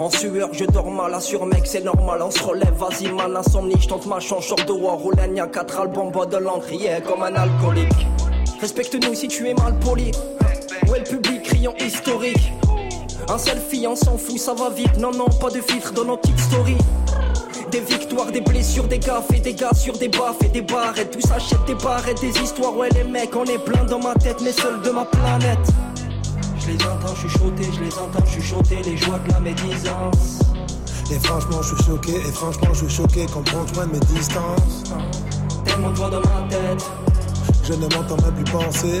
En sueur, je dors mal, assure mec, c'est normal, on se relève, vas-y mal, insomnie, je tente ma chance, short de war, y'a quatre albums, bois de l'encre, comme un alcoolique. Respecte-nous si tu es mal poli. Est le public, criant historique Un selfie, on s'en fout, ça va vite, non, non, pas de filtre dans nos petites stories. Des victoires, des blessures, des gaffes et des gars sur des baffes et des barrettes. Tous achètent des barrettes, des histoires. Ouais, les mecs, on est plein dans ma tête, mais seul de ma planète. Je les entends chuchoter, je les entends chuchoter, les joies de la médisance. Et franchement, je suis choqué, et franchement, je suis choqué qu'on prend loin de mes distances. Tellement de voix dans ma tête. Je ne m'entends même plus penser.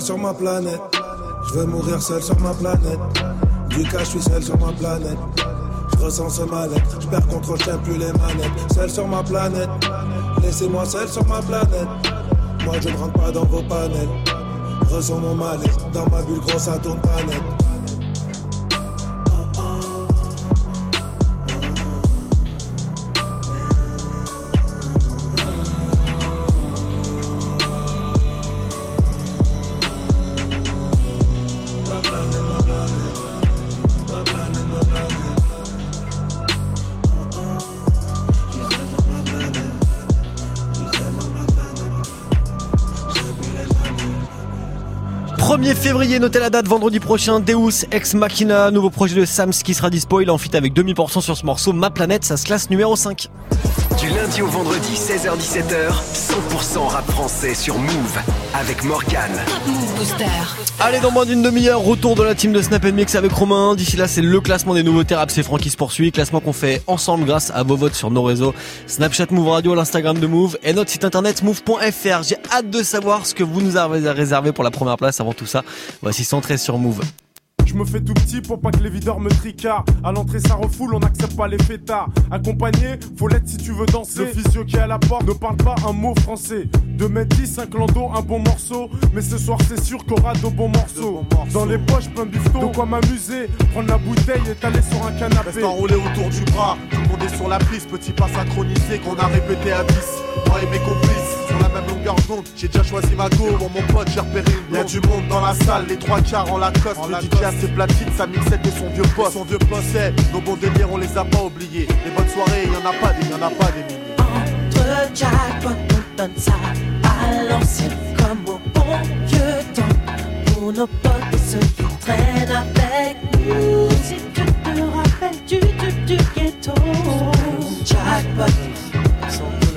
Seul sur ma planète. Je veux mourir seul sur ma planète. Du cas, je suis seul sur ma planète. Je ressens ce mal-être. Je perds contrôle, je plus les manettes. Seul sur ma planète. Laissez-moi seul sur ma planète. Moi, je ne rentre pas dans vos panels. Je ressens mon malaise. Dans ma bulle grosse, ça tourne pas net. 1er février, notez la date vendredi prochain, Deus Ex Machina, nouveau projet de Sams qui sera dispo, il en fit avec 2000% sur ce morceau, Ma Planète, ça se classe numéro 5. Lundi au vendredi, 16h-17h, 100% rap français sur Move avec Morgan. Allez, dans moins d'une demi-heure, retour de la team de Snap Mix avec Romain. D'ici là, c'est le classement des nouveautés rap, c'est Franck qui se poursuit. Classement qu'on fait ensemble grâce à vos votes sur nos réseaux Snapchat Move Radio, l'Instagram de Move et notre site internet move.fr. J'ai hâte de savoir ce que vous nous avez réservé pour la première place. Avant tout ça, voici 113 sur Move. Je me fais tout petit pour pas que les videurs me tricardent. À l'entrée, ça refoule, on n'accepte pas les fêtards. Accompagné, faut l'être si tu veux danser. Le physio qui est à la porte ne parle pas un mot français. 2 mètres 10, un clando, un bon morceau. Mais ce soir, c'est sûr qu'on aura de bons morceaux. Dans les poches, plein de bifton. De quoi m'amuser, prendre la bouteille et t'aller sur un canapé. Reste enroulé autour du bras, tout le monde est sur la piste. Petit pas synchronisé qu'on a répété à 10. Moi et mes complices, même longueur d'onde. J'ai déjà choisi ma go. Pour mon pote, j'ai repéré une Y'a du monde dans la salle, les trois quarts en Lacoste. le DJ a ses platines, sa mixette et son vieux poste. Son vieux poste, c'est nos bons délires, on les a pas oubliés. Les bonnes soirées, y'en a pas des, y'en a pas des milliers. Entre jackpot, on donne ça à l'ancienne comme au bon vieux temps. Pour nos potes et ceux qui traînent avec nous. Si tu te rappelles du tube du ghetto. Jackpot,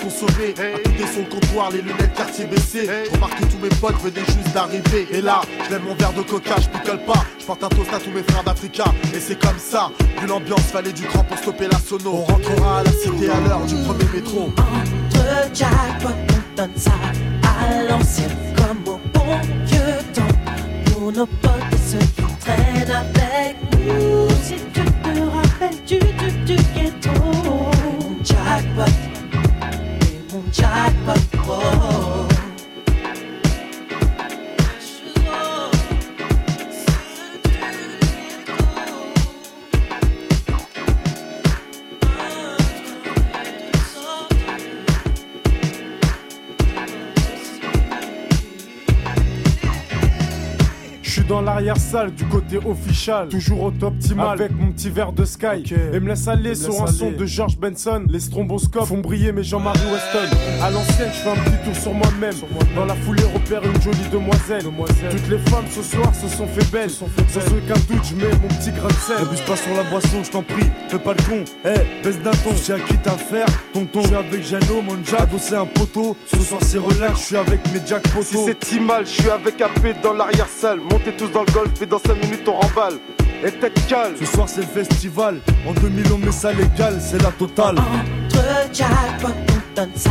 Pour consommer, à côté le comptoir, les lunettes quartier baissées. Je remarque que tous mes potes venaient juste d'arriver. Et là, je lève mon verre de coca, je picole pas. Je porte un toast à tous mes frères d'Africa. Et c'est comme ça. Vu l'ambiance, fallait du cran pour stopper la sono. On rentrera à la cité à l'heure du premier métro. Entre jackpot, on donne ça à l'ancienne comme au bon vieux temps. Pour nos potes et ceux qui traînent avec nous. Si tu te rappelles du tube du ghetto. Jackpot, et mon l'arrière-salle du côté official, toujours au top optimal avec mon petit verre de Sky. Et me laisse aller sur laisse un son de George Benson. Les stromboscopes font briller mes Jean-Marie Weston. À l'ancienne, je fais un petit tour sur moi-même. Dans la foulée, repère une jolie demoiselle. Toutes les femmes ce soir se sont fait belles. Sans aucun doute, je mets mon petit grain de sel. Pas sur la boisson, je t'en prie. Fais pas le con. Eh, baisse d'un ton. J'ai acquis ta faire. Tonton, je suis avec Jano, mon jack. Adossé un poteau. Ce soir, c'est relax. Je suis avec mes jack poteaux. Si c'est si mal, je suis avec AP dans l'arrière-salle. Montez tous dans le golf et dans 5 minutes on remballe. Et tête calme. Ce soir c'est le festival, en 2000 on met ça légal, c'est la totale. Entre jackpot, on donne ça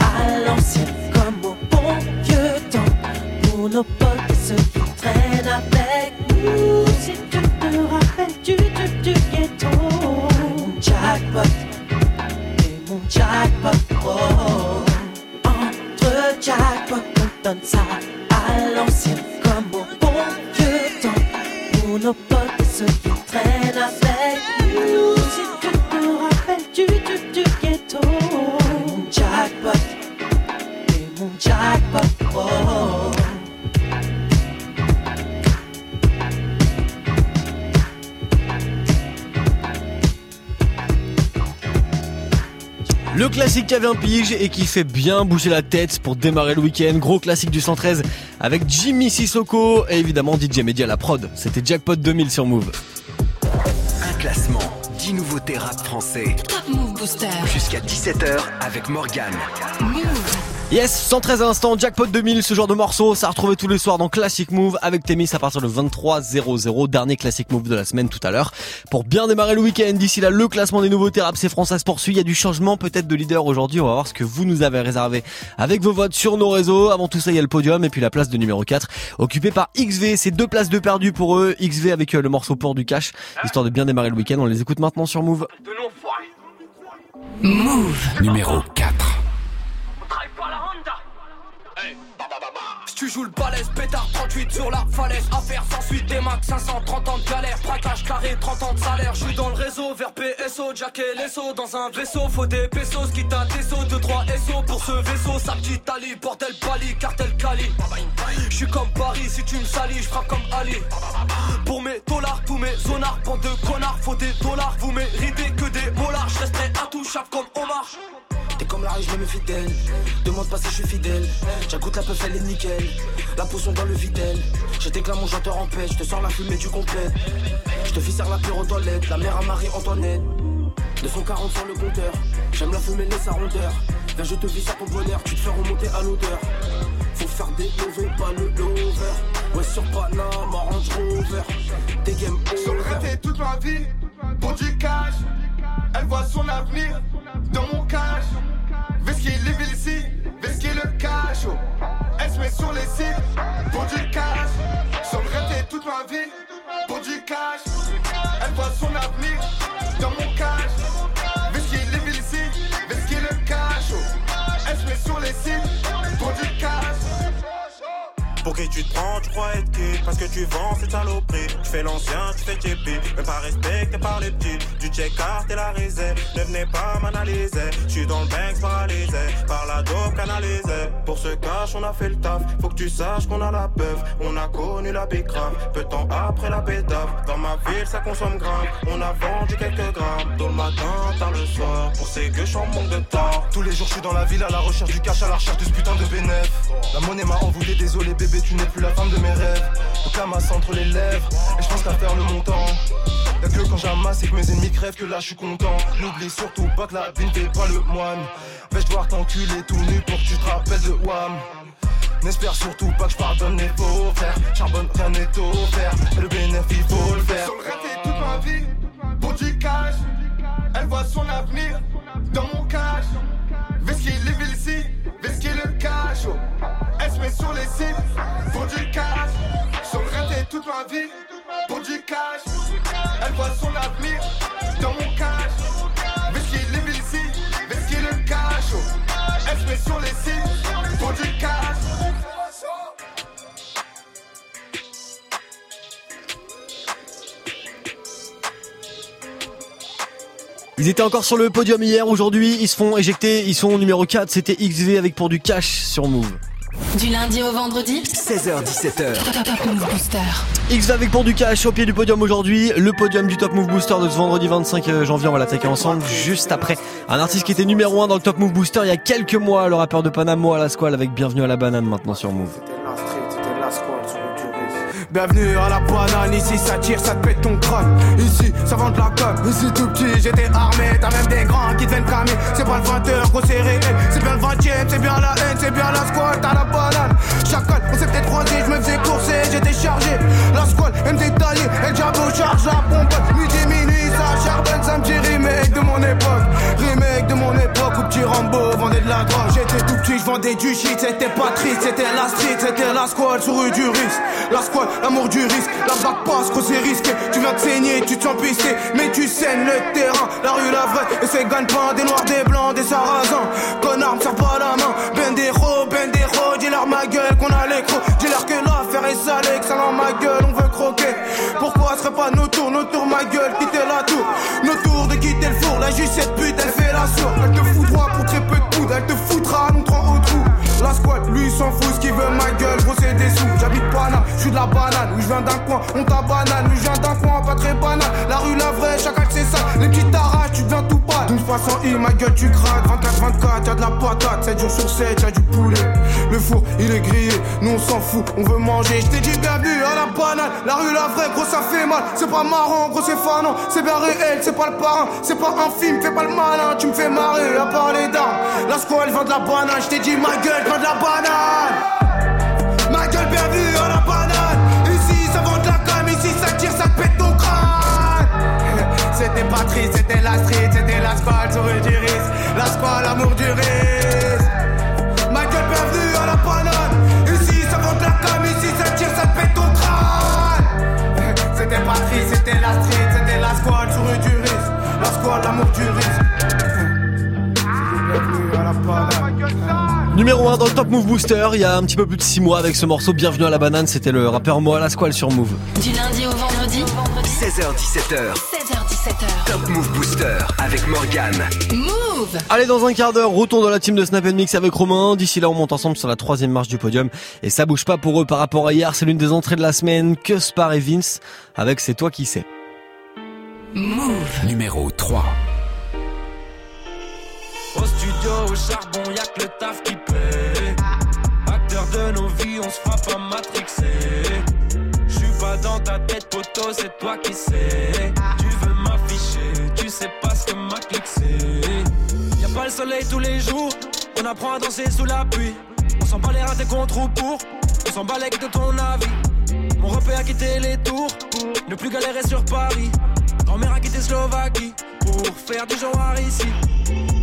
à l'ancienne comme au bon vieux temps. Pour nos potes et ceux qui traînent avec nous. Si tu te rappelles du du ghetto. Mon jackpot, et mon jackpot, oh. Entre jackpot, on donne ça à l'ancienne Nos potes et ceux qui traînent avec nous. Si tu te rappelles du tube du ghetto. Mon jackpot, et mon jackpot, oh. Le classique qui avait un pige et qui fait bien bouger la tête pour démarrer le week-end. Gros classique du 113 avec Jimmy Sissoko et évidemment DJ Media à la prod. C'était Jackpot 2000 sur Move. Un classement, 10 nouveautés rap français. Top Move Booster. Jusqu'à 17h avec Morgan. Yes, 113 à l'instant, Jackpot 2000, ce genre de morceau, ça a retrouvé tous les soirs dans Classic Move avec Témis à partir de 23.00, dernier Classic Move de la semaine tout à l'heure. Pour bien démarrer le week-end, d'ici là, le classement des nouveautés rap, c'est France, ça se poursuit. Il y a du changement peut-être de leader aujourd'hui, on va voir ce que vous nous avez réservé avec vos votes sur nos réseaux. Avant tout ça, il y a le podium et puis la place de numéro 4, occupée par XV. C'est deux places de perdu pour eux. XV avec euh, le morceau pour du cash, histoire de bien démarrer le week-end. On les écoute maintenant sur Move. Move. Numéro 4. Tu joues le balèze, pétard 38 sur la falaise. Affaire sans suite, des max 530 ans de galère. Braquage carré, 30 ans de salaire. Je suis dans le réseau, vers PSO, Jack et Lesso. Dans un vaisseau, faut des pesos, quitte à Tesso. 2-3 SO pour ce vaisseau, sa petite Ali. Bordel Bali, cartel Cali. Je suis comme Paris, si tu me salis, je frappe comme Ali. Pour mes dollars, tous mes zonards, bande de connards, faut des dollars. Vous méritez que des mollards, je resterai intouchable comme Omar. T'es comme la riche, je me fidèle. Demande pas si je suis fidèle. J'agoute la peuf, elle est nickel. La potion dans le videl. Je déclame mon chanteur en paix. Je te sors la fumée du complète. Je te fice la pure aux toilettes. La mère à Marie-Antoinette. 240 sur le compteur. J'aime la fumée, laisse sa rondeur. Viens, je te vis sur ton bonheur. Tu te fais remonter à l'odeur. Faut faire des lovés, pas le lover. Ouais, sur Panama, Range Rover. Des game over. toute ma vie, pour du cash. Elle voit son avenir dans mon cash. Vesquille les ici, vesquille le cash. oh. Elle se met sur les sites pour du cash. Le rêve toute ma vie, pour du cash. Elle voit son avenir dans mon cash. Vesquille les ici, vesquille le cash. oh. Elle se met sur les sites. Pour qui tu te prends, tu crois être qui? Parce que tu vends cette saloperie. Tu fais l'ancien, tu fais tiépi Même pas respecté par les petits. Du check-art et la risée Ne venez pas m'analyser. Je suis dans le bank paralysé. Par la dope canalisée. Pour ce cash on a fait le taf. Faut que tu saches qu'on a la peuf On a connu la bicrave Peu de temps après la pétave Dans ma ville ça consomme grave. On a vendu quelques grammes. Tôt le matin, tard le soir. Pour ces gueux, je suis en manque de temps. Tous les jours je suis dans la ville à la recherche du cash, à la recherche de ce putain de bénéf. La monnaie m'a envoûté, désolé bébé, tu n'es plus la femme de mes rêves. Le camas entre les lèvres, et je pense qu'à faire le montant. Y'a que quand j'amasse et que mes ennemis crèvent que là je suis content. N'oublie surtout pas que la vie fait pas le moine. Vais-je devoir t'enculer tout nu pour que tu te rappelles de Wham? N'espère surtout pas que je pardonne les faux frères. Charbonne, rien n'est offert. Et le bénéfice, faut le faire. Sur le rêve toute ma vie, pour du cash. Elle voit son avenir dans mon cash. Vesquille les ici, vesquille le cash. Se met sur les sites pour du cash. Sur le toute ma vie, pour du cash. Elle voit son avenir dans mon cash. Vesquille les ici, vesquille le cash. oh. Elle se met sur les sites pour du cash. Ils étaient encore sur le podium hier, aujourd'hui ils se font éjecter, ils sont numéro 4, c'était XV avec pour du cash sur Move. Du lundi au vendredi 16h17h. Top Move Booster. XV avec pour du cash au pied du podium aujourd'hui, le podium du Top Move Booster de ce vendredi 25 janvier, on va l'attaquer ensemble juste après un artiste qui était numéro 1 dans le Top Move Booster il y a quelques mois, le rappeur de Panama, à la squale avec Bienvenue à la banane maintenant sur Move. Bienvenue à la banane, ici ça tire, ça te pète ton crâne Ici ça vend de la com, ici tout petit j'étais armé T'as même des grands Vendais du shit, c'était pas triste C'était la street, c'était la squad sur du risque. La squad, l'amour du risque, la vague passe, gros c'est risqué. Tu viens de saigner, tu te sens Mais tu saignes le terrain, la rue la vraie Et c'est gagne-pain, des noirs, des blancs, des sarrasins. Connard, me serre pas la main. Bendero, Bendero, dis-leur ma gueule qu'on a les crocs. Dis-leur que l'affaire est salée, que ça dans ma gueule, on veut croquer ce serait pas nos tours, nos tours ma gueule, quitter la tour. Nos tours de quitter le four, la juste cette pute elle fait la sourde. Elle te fout droit pour très peu de poudre, elle te foutra nous trois au trou. La squad, lui s'en fout ce qu'il veut ma gueule, gros c'est des sous. J'habite Paname, je suis de la banane, oui je viens d'un coin, on t'a banane Oui je viens d'un coin pas très banal, la rue la vraie, chaque acte c'est ça. Les petites arraches, tu deviens tout pâle. D'une façon I, ma gueule tu craques. 24-24, y'a de la patate, 7 jours sur 7, y'a du poulet. Le four il est grillé, nous on s'en fout, on veut manger. Je t'ai dit à la la rue la vraie, gros ça fait mal. C'est pas marrant, gros c'est fanant, c'est bien réel, c'est pas le parrain. C'est pas un film, fais pas le malin, tu me fais marrer à part les d'armes La squad elle vend de la banane, je dit ma gueule, vend de la banane. Ma gueule bienvenue à la banane. Ici ça vend de la cam, ici ça tire, ça te pète ton crâne. C'était pas triste, c'était la street, c'était la squad rue du risque La squad, l'amour du risque C'était la street, c'était la squad sur rue du risque. La squad, l'amour du risque. Bienvenue à la banane Numéro 1 dans le Top Move Booster, il y a un petit peu plus de 6 mois avec ce morceau Bienvenue à la banane, c'était le rappeur Moa la Squale sur Move. Du lundi au vendredi. 16h17h, 16h17h Top Move Booster avec Morgan. Move Allez, dans un quart d'heure, retour dans la team de Snap Mix avec Romain. D'ici là, on monte ensemble sur la troisième marche du podium. Et ça bouge pas pour eux par rapport à hier. C'est l'une des entrées de la semaine. Que Spar et Vince avec C'est toi qui sais. Move Numéro 3. Au studio, au charbon, y'a que le taf qui paie. Acteur de nos vies, on se frappe à matrixer. J'suis pas dans ta tête, poteau, c'est toi qui sais. Tu veux m'afficher, tu sais pas ce que ma clique pas le soleil tous les jours, on apprend à danser sous la pluie. On s'en bat les ratés contre ou pour, on s'en bat les de ton avis. Mon repère a quitté les tours ne plus galérer sur Paris. Grand-mère a quitté Slovaquie pour faire du genre ici.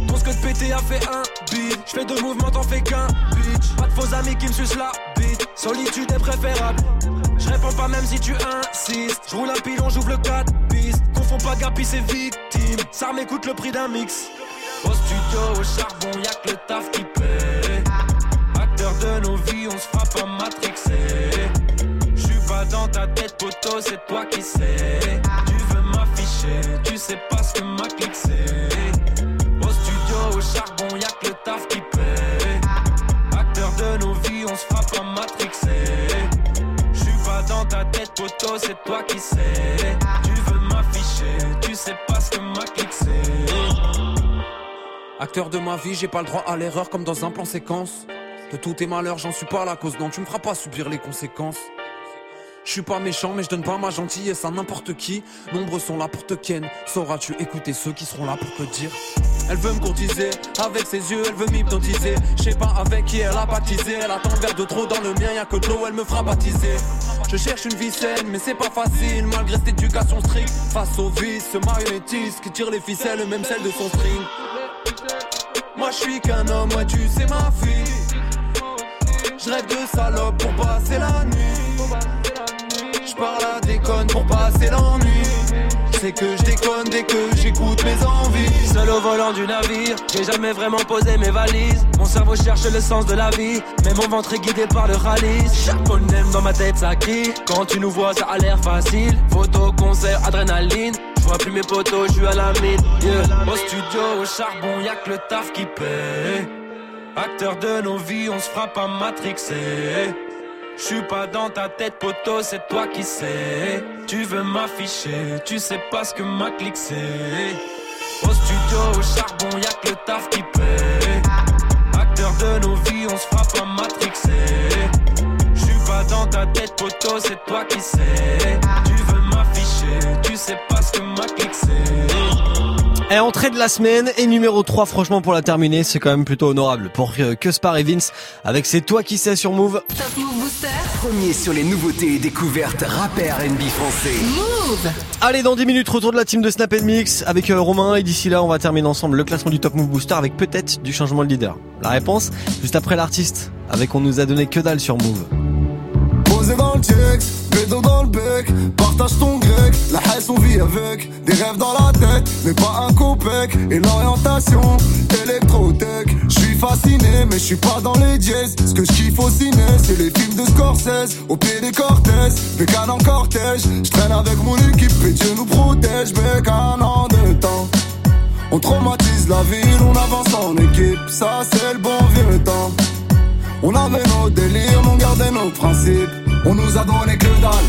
Ton que de pété a fait un beat. J'fais deux mouvements, t'en fais qu'un bitch. Pas de faux amis qui me sucent la bite. Solitude est préférable. Je réponds pas même si tu insistes. Je roule un pilon, j'ouvre le 4 pistes. Confonds pas Gapi, c'est victime. Ça m'écoute le prix d'un mix. Au studio, au charbon, y'a que le taf qui paie. Acteur de nos vies, on se frappe à matrixer. J'suis pas dans ta tête, poteau, c'est toi qui sais. Tu veux m'afficher, tu sais pas ce que ma clique. Au studio, au charbon, y'a que le taf qui paie. Acteur de nos vies, on se frappe à matrixer. J'suis pas dans ta tête, poteau, c'est toi qui sais. Tu veux m'afficher, tu sais pas ce que ma clique. Acteur de ma vie, j'ai pas le droit à l'erreur comme dans un plan séquence. De tous tes malheurs, j'en suis pas la cause, non, tu me feras pas subir les conséquences. Je suis pas méchant, mais je donne pas ma gentillesse à n'importe qui. Nombreux sont là pour te ken. Sauras-tu écouter ceux qui seront là pour te dire? Elle veut me courtiser, avec ses yeux, elle veut m'hypnotiser. Je sais pas avec qui elle a baptisé. Elle attend verre de trop dans le mien, y'a que de l'eau, elle me fera baptiser. Je cherche une vie saine, mais c'est pas facile, malgré cette éducation stricte. Face au vice, ce marionnettiste qui tire les ficelles, même celle de son string. Moi je suis qu'un homme, ouais tu sais ma fille. Je rêve de salope pour passer la nuit. Je parle à déconne pour passer l'ennui. C'est que je déconne dès que j'écoute mes envies. Seul au volant du navire, j'ai jamais vraiment posé mes valises. Mon cerveau cherche le sens de la vie, mais mon ventre est guidé par le rallye. Chaque phonème dans ma tête ça. Quand tu nous vois, ça a l'air facile. Photo, concert, adrénaline. Je vois plus mes potos, je suis à la mine. Au studio, au charbon, y'a que le taf qui paie. Acteur de nos vies, on se frappe à matrixer. Je suis pas dans ta tête, poteau, c'est toi qui sais. Tu veux m'afficher, tu sais pas ce que ma clique c'est. Au studio, au charbon, y'a que le taf qui paie. Acteur de nos vies, on se frappe à matrixer. Je suis pas dans ta tête, poteau, c'est toi qui sais. Tu sais pas ce que ma clique c'est. Et entrée de la semaine et numéro 3 franchement pour la terminer c'est quand même plutôt honorable pour euh, que Spar et Vince avec C'est toi qui sais sur Move. Top Move Booster Premier sur les nouveautés et découvertes rap et R&B français. Move Allez dans 10 minutes retour de la team de Snap Mix avec euh, Romain et d'ici là on va terminer ensemble le classement du Top Move Booster avec peut-être du changement de leader. La réponse juste après l'artiste avec on nous a donné que dalle sur Move. Dans dans le bec, partage ton grec, la haine on vit avec, des rêves dans la tête, mais pas un copec, et l'orientation, électrotech, je suis fasciné, mais je suis pas dans les dièses, ce que je kiffe au ciné, c'est les films de Scorsese, au pied des cortèges, bécane en cortège, je traîne avec mon équipe et Dieu nous protège, bécane en deux temps. On traumatise la ville, on avance en équipe, ça c'est le bon vieux temps. On avait nos délires, on gardait nos principes. On nous a donné que dalle.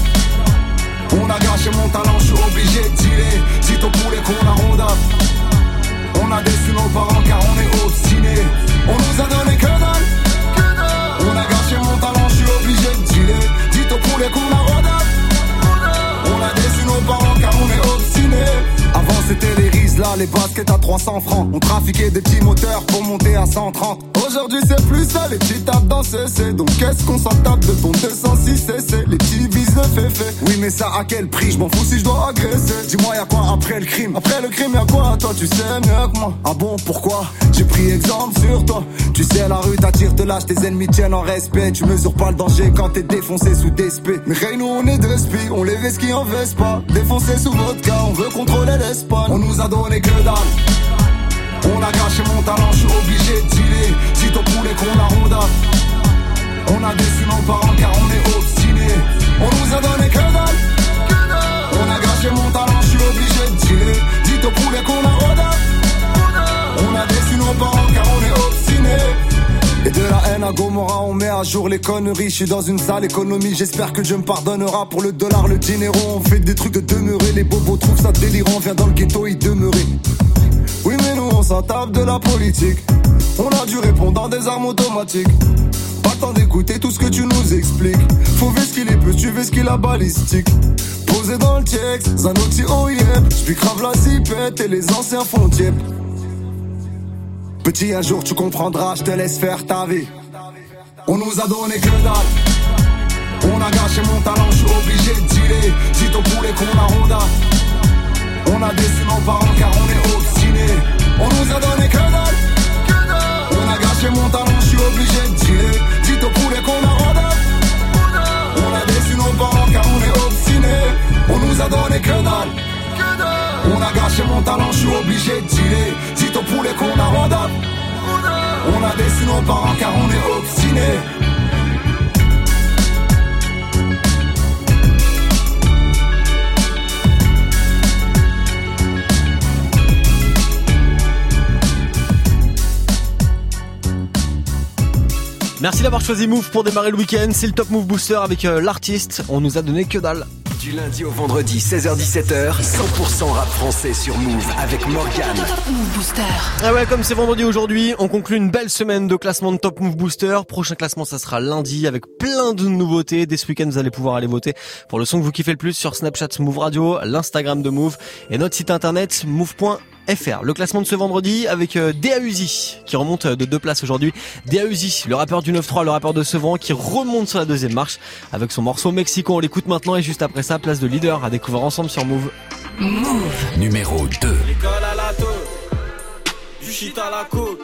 On a gâché mon talent, je suis obligé de dealer. Dis ton poulet qu'on a ronda. On a déçu nos parents car on est obstinés. On nous a donné que dalle. On a gâché mon talent, je suis obligé de dealer. Dis ton poulet qu'on a ronda. On a déçu nos parents car on est obstinés. Avant c'était les rises là, les baskets à 300 francs. On trafiquait des petits moteurs pour monter à 130. Aujourd'hui c'est plus ça, les petits tapent dans CC. Donc qu'est-ce qu'on s'en tape de ton 206 CC Les petits visent le féfé. Oui mais ça à quel prix? Je m'en fous si je dois agresser. Dis-moi y'a quoi après le crime? Après le crime y'a quoi? Toi tu sais mieux que moi. Ah bon pourquoi? J'ai pris exemple sur toi. Tu sais la rue t'attire, te lâche, tes ennemis tiennent en respect. Tu mesures pas le danger quand t'es défoncé sous des spé. Mais hey, nous on est deux spies, on les qui en pas. Défoncé sous cas, on veut contrôler l'Espagne. On nous a donné que dalle. On a gâché mon talent, je suis obligé de dealer. Dis ton poulet qu'on a ronda. On a déçu nos parents car on est obstinés. On nous a donné que dalle. On a gâché mon talent, je suis obligé de dealer. Dis ton poulet qu'on a ronda. On a déçu nos parents car on est obstinés. Et de la haine à Gomorra, on met à jour les conneries. Je suis dans une sale économie, j'espère que Dieu me pardonnera. Pour le dollar, le dinero, on fait des trucs de demeurer. Les bobos trouvent ça délirant, viens dans le ghetto y demeurer. Oui, mais nous on s'en tape de la politique. On a dû répondre dans des armes automatiques. Pas le temps d'écouter tout ce que tu nous expliques. Faut ver ce qu'il est peu, veux ce qu'il a balistique. Posé dans le texte, Zanotti OIM. J'suis grave la zipette et les anciens font tiep. Petit, un jour tu comprendras, je te laisse faire ta vie. On nous a donné que dalle. On a gâché mon talent, je suis obligé de dealer. Dis ton poulet qu'on a ronda. On a déçu nos parents car on est obstinés. On nous a donné que dalle. On a gâché mon talent, je suis obligé de dealer. Dis ton poulet qu'on a ronda. On a déçu nos parents car on est obstinés. On nous a donné que dalle. On a gâché mon talent, je suis obligé de dealer. Dis ton poulet qu'on a ronda. On a déçu nos parents car on est obstinés. Merci d'avoir choisi Move pour démarrer le week-end. C'est le Top Move Booster avec euh, l'artiste. On nous a donné que dalle. Du lundi au vendredi, 16h17h, 100% rap français sur Move avec Morgane. Move Booster. Ah ouais, comme c'est vendredi aujourd'hui, on conclut une belle semaine de classement de Top Move Booster. Prochain classement, ça sera lundi avec plein de nouveautés. Dès ce week-end, vous allez pouvoir aller voter pour le son que vous kiffez le plus sur Snapchat Move Radio, l'Instagram de Move et notre site internet move.fr. Le classement de ce vendredi avec euh, Dea Uzi qui remonte de deux places aujourd'hui. Dea Uzi, le rappeur du 9-3, le rappeur de Sevran qui remonte sur la deuxième marche avec son morceau Mexico. On l'écoute maintenant et juste après ça, place de leader à découvrir ensemble sur Move. Move. Numéro 2. L'école à la tôle, du shit à la côte.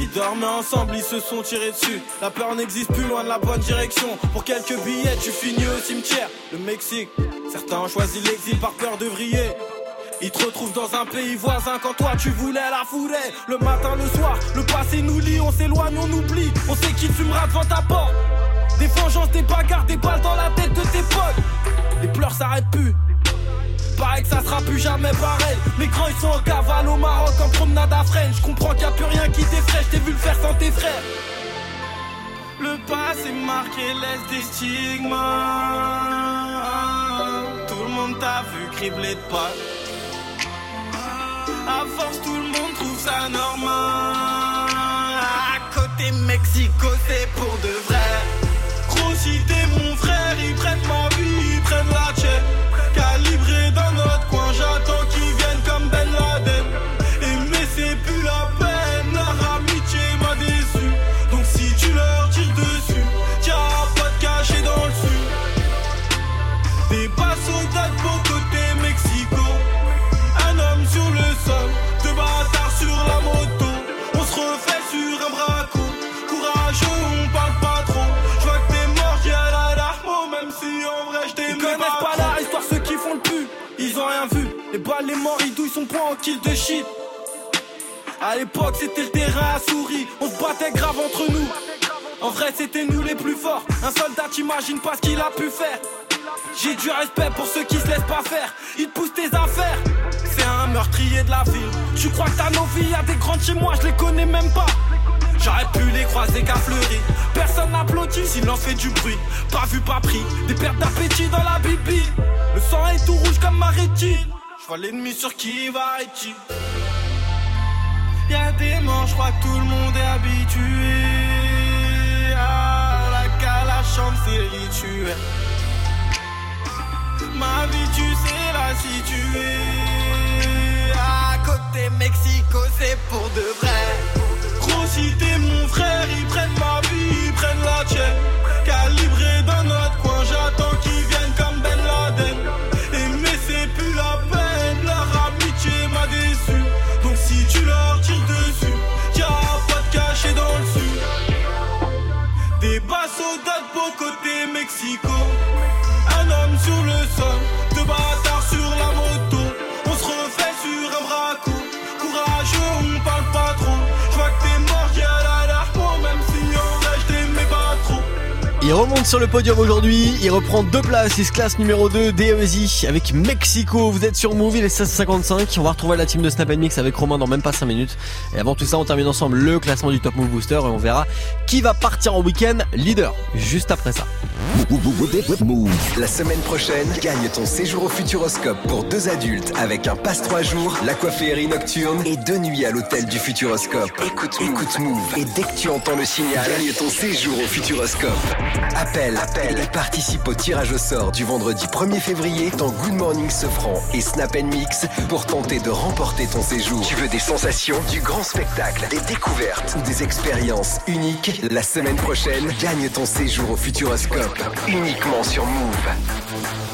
Ils dormaient ensemble, ils se sont tirés dessus. La peur n'existe plus loin de la bonne direction. Pour quelques billets, tu finis au cimetière. Le Mexique, certains ont choisi l'exil par peur de vriller. Ils te retrouvent dans un pays voisin quand toi tu voulais la fourrer. Le matin, le soir, le passé nous lie, on s'éloigne, on oublie. On sait qui fumera devant ta porte. Des vengeances, des bagarres, des balles dans la tête de tes potes. Les pleurs s'arrêtent plus. Pareil que ça sera plus jamais pareil. Les grands ils sont en cavale au Maroc en promenade à Fresnes. Je comprends qu'il y a plus rien qui t'effraie, je t'ai vu le faire sans tes frères. Le passé marqué laisse des stigmates. Tout le monde t'a vu cribler de pas. À force, tout le monde trouve ça normal. À côté Mexico, c'est pour de vrai. Les morts, ils douillent son poing en kill de shit. À l'époque, c'était le terrain à souris. On se battait grave entre nous. En vrai, c'était nous les plus forts. Un soldat, t'imagines pas ce qu'il a pu faire. J'ai du respect pour ceux qui se laissent pas faire. Ils te poussent tes affaires. C'est un meurtrier de la ville. Tu crois que t'as nos vies, y'a des grandes chez moi, je les connais même pas. J'aurais pu les croiser qu'à fleurir. Personne n'applaudit, silence fait du bruit. Pas vu, pas pris. Des pertes d'appétit dans la bibi. Le sang est tout rouge comme ma rétine. Je vois l'ennemi sur qui va être Y'a des morts, je crois que tout le monde est habitué. À la calache, c'est rituel. Ma vie, tu sais la situer. À côté Mexico, c'est pour de vrai. Il remonte sur le podium aujourd'hui, il reprend deux places, il se classe numéro 2 DEZ avec Mexico. Vous êtes sur Move, il est 16h55. On va retrouver la team de Snap Mix avec Romain dans même pas 5 minutes. Et avant tout ça, on termine ensemble le classement du Top Move Booster et on verra qui va partir en week-end leader juste après ça. La semaine prochaine, gagne ton séjour au Futuroscope pour deux adultes avec un passe 3 jours, l'aquaférie nocturne et deux nuits à l'hôtel du Futuroscope. Écoute, écoute Move et dès que tu entends le signal, gagne ton séjour au Futuroscope. Appelle, appelle et participe au tirage au sort du vendredi 1er février dans Good Morning Sofran et Snap Mix pour tenter de remporter ton séjour. Tu veux des sensations, du grand spectacle, des découvertes ou des expériences uniques? La semaine prochaine, gagne ton séjour au Futuroscope uniquement sur Move.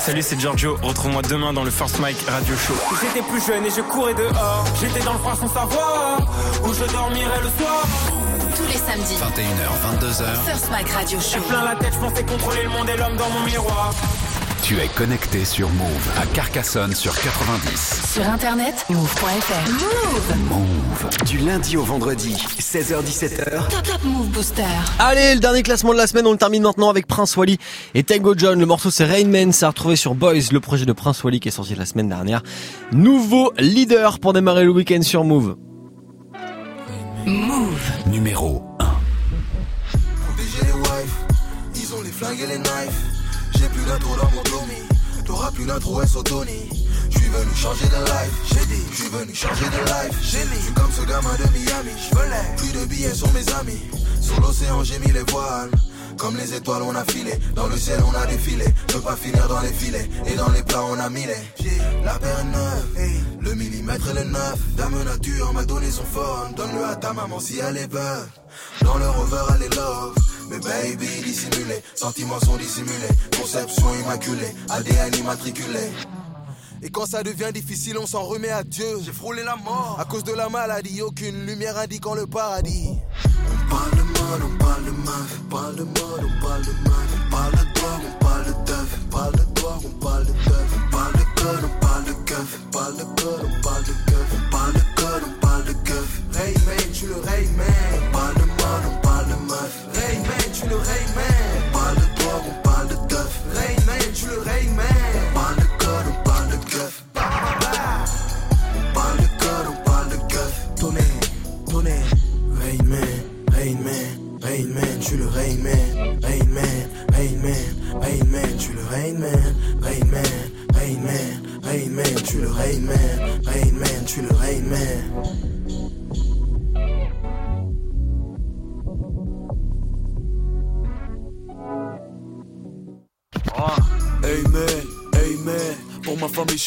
Salut, c'est Giorgio. Retrouve-moi demain dans le First Mike Radio Show. J'étais plus jeune et je courais dehors. J'étais dans le froid sans savoir où je dormirais le soir. Tous les samedis. 21h, 22h. First Mike Radio Show. Plein la tête, je pensais contrôler le monde et l'homme dans mon miroir. Tu es connecté sur Move à Carcassonne sur 90. Sur internet, move.fr. Move Move. Du lundi au vendredi, 16h17h. Top Top Move Booster. Allez, le dernier classement de la semaine, on le termine maintenant avec Prince Wally et Tango John. Le morceau c'est Rain Man, c'est à retrouver sur Boys, le projet de Prince Wally qui est sorti la semaine dernière. Nouveau leader pour démarrer le week-end sur Move. Move. Numéro 1. Protéger les wives, ils ont les flingues et les knives. D'intro dans mon t'auras plus d'intro SO Tony. Je suis venu changer de life, j'ai dit, je suis venu changer de life. J'ai mis, j'suis comme ce gamin de Miami, j'velais. Plus de billets sur mes amis, sur l'océan j'ai mis les voiles. Comme les étoiles on a filé, dans le ciel on a défilé. Ne pas finir dans les filets, et dans les plats on a mis les. La paire neuve, le millimètre et le neuf. Dame nature m'a donné son phone, donne-le à ta maman si elle est veut. Dans le rover elle est love. Mais baby dissimulé, sentiments sont dissimulés Conception immaculée, ADN immatriculé et quand ça devient difficile, on s'en remet à Dieu. J'ai frôlé la mort. À cause de la maladie, aucune lumière indiquant le paradis. On parle de mode, on parle de meuf. On parle mode, on parle de meuf. On parle de drogue, on parle de teuf. On parle de drogue, on parle de teuf. On parle de code, on parle de keuf. On parle de code, on parle de keuf. On parle de code, on parle de keuf. Rayman, tu le Rayman. On parle de mode, on parle de meuf. Rayman, tu le Rayman. On parle de drogue, on parle de teuf. Rayman, tu le Rayman.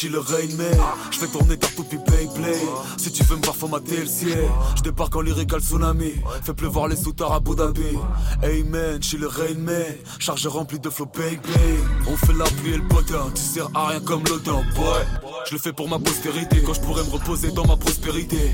Suis le Rain Man Je fais tourner partout puis play Si tu veux me voir formater le ciel. Je débarque en lyrical tsunami. Fais pleuvoir les soutards à Abu Dhabi. Hey man, je suis le Rain Man Charge remplie de flow bang On fait la pluie et le potin Tu sers à rien comme l'odeur boy. Je le fais pour ma postérité. Quand je pourrais me reposer dans ma prospérité.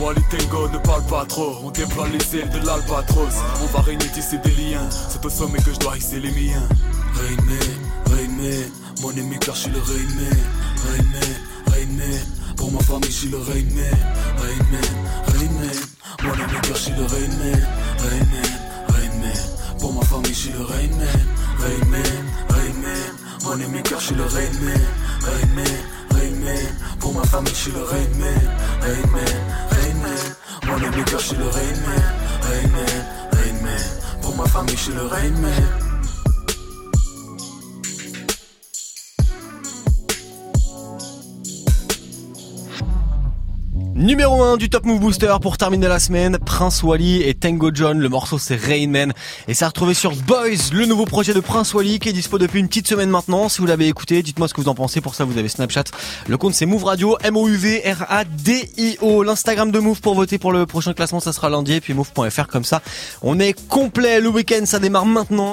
Wally Tango ne parle pas trop. On déploie les ailes de l'albatros. On va régner tisser des liens. C'est au sommet que je dois hisser les miens. Rain Man Mon ami car je suis le Rain Man Rain Man, Rain Man Pour ma famille je suis le Rain Man Rain Man, Rain Man Mon ami car je suis le Rain Man Rain Man, Rain Man Pour ma famille je suis le Rain Man Rain Man, Rain Man Mon ami car je suis le Rain Man Rain Man, Rain Man Pour ma famille je suis le Rain Man Rain Man, Rain Man Mon ami car je suis le Rain Man Rain Man, Rain Man Pour ma famille je suis le Rain Numéro 1 du Top Move Booster pour terminer la semaine, Prince Wally et Tango John. Le morceau c'est Rain Man et ça a retrouvé sur Boys, le nouveau projet de Prince Wally qui est dispo depuis une petite semaine maintenant. Si vous l'avez écouté, dites-moi ce que vous en pensez. Pour ça, vous avez Snapchat. Le compte c'est Move Radio, M-O-U-V-R-A-D-I-O. L'Instagram de Move pour voter pour le prochain classement, ça sera lundi et puis Move.fr comme ça. On est complet le week-end, ça démarre maintenant.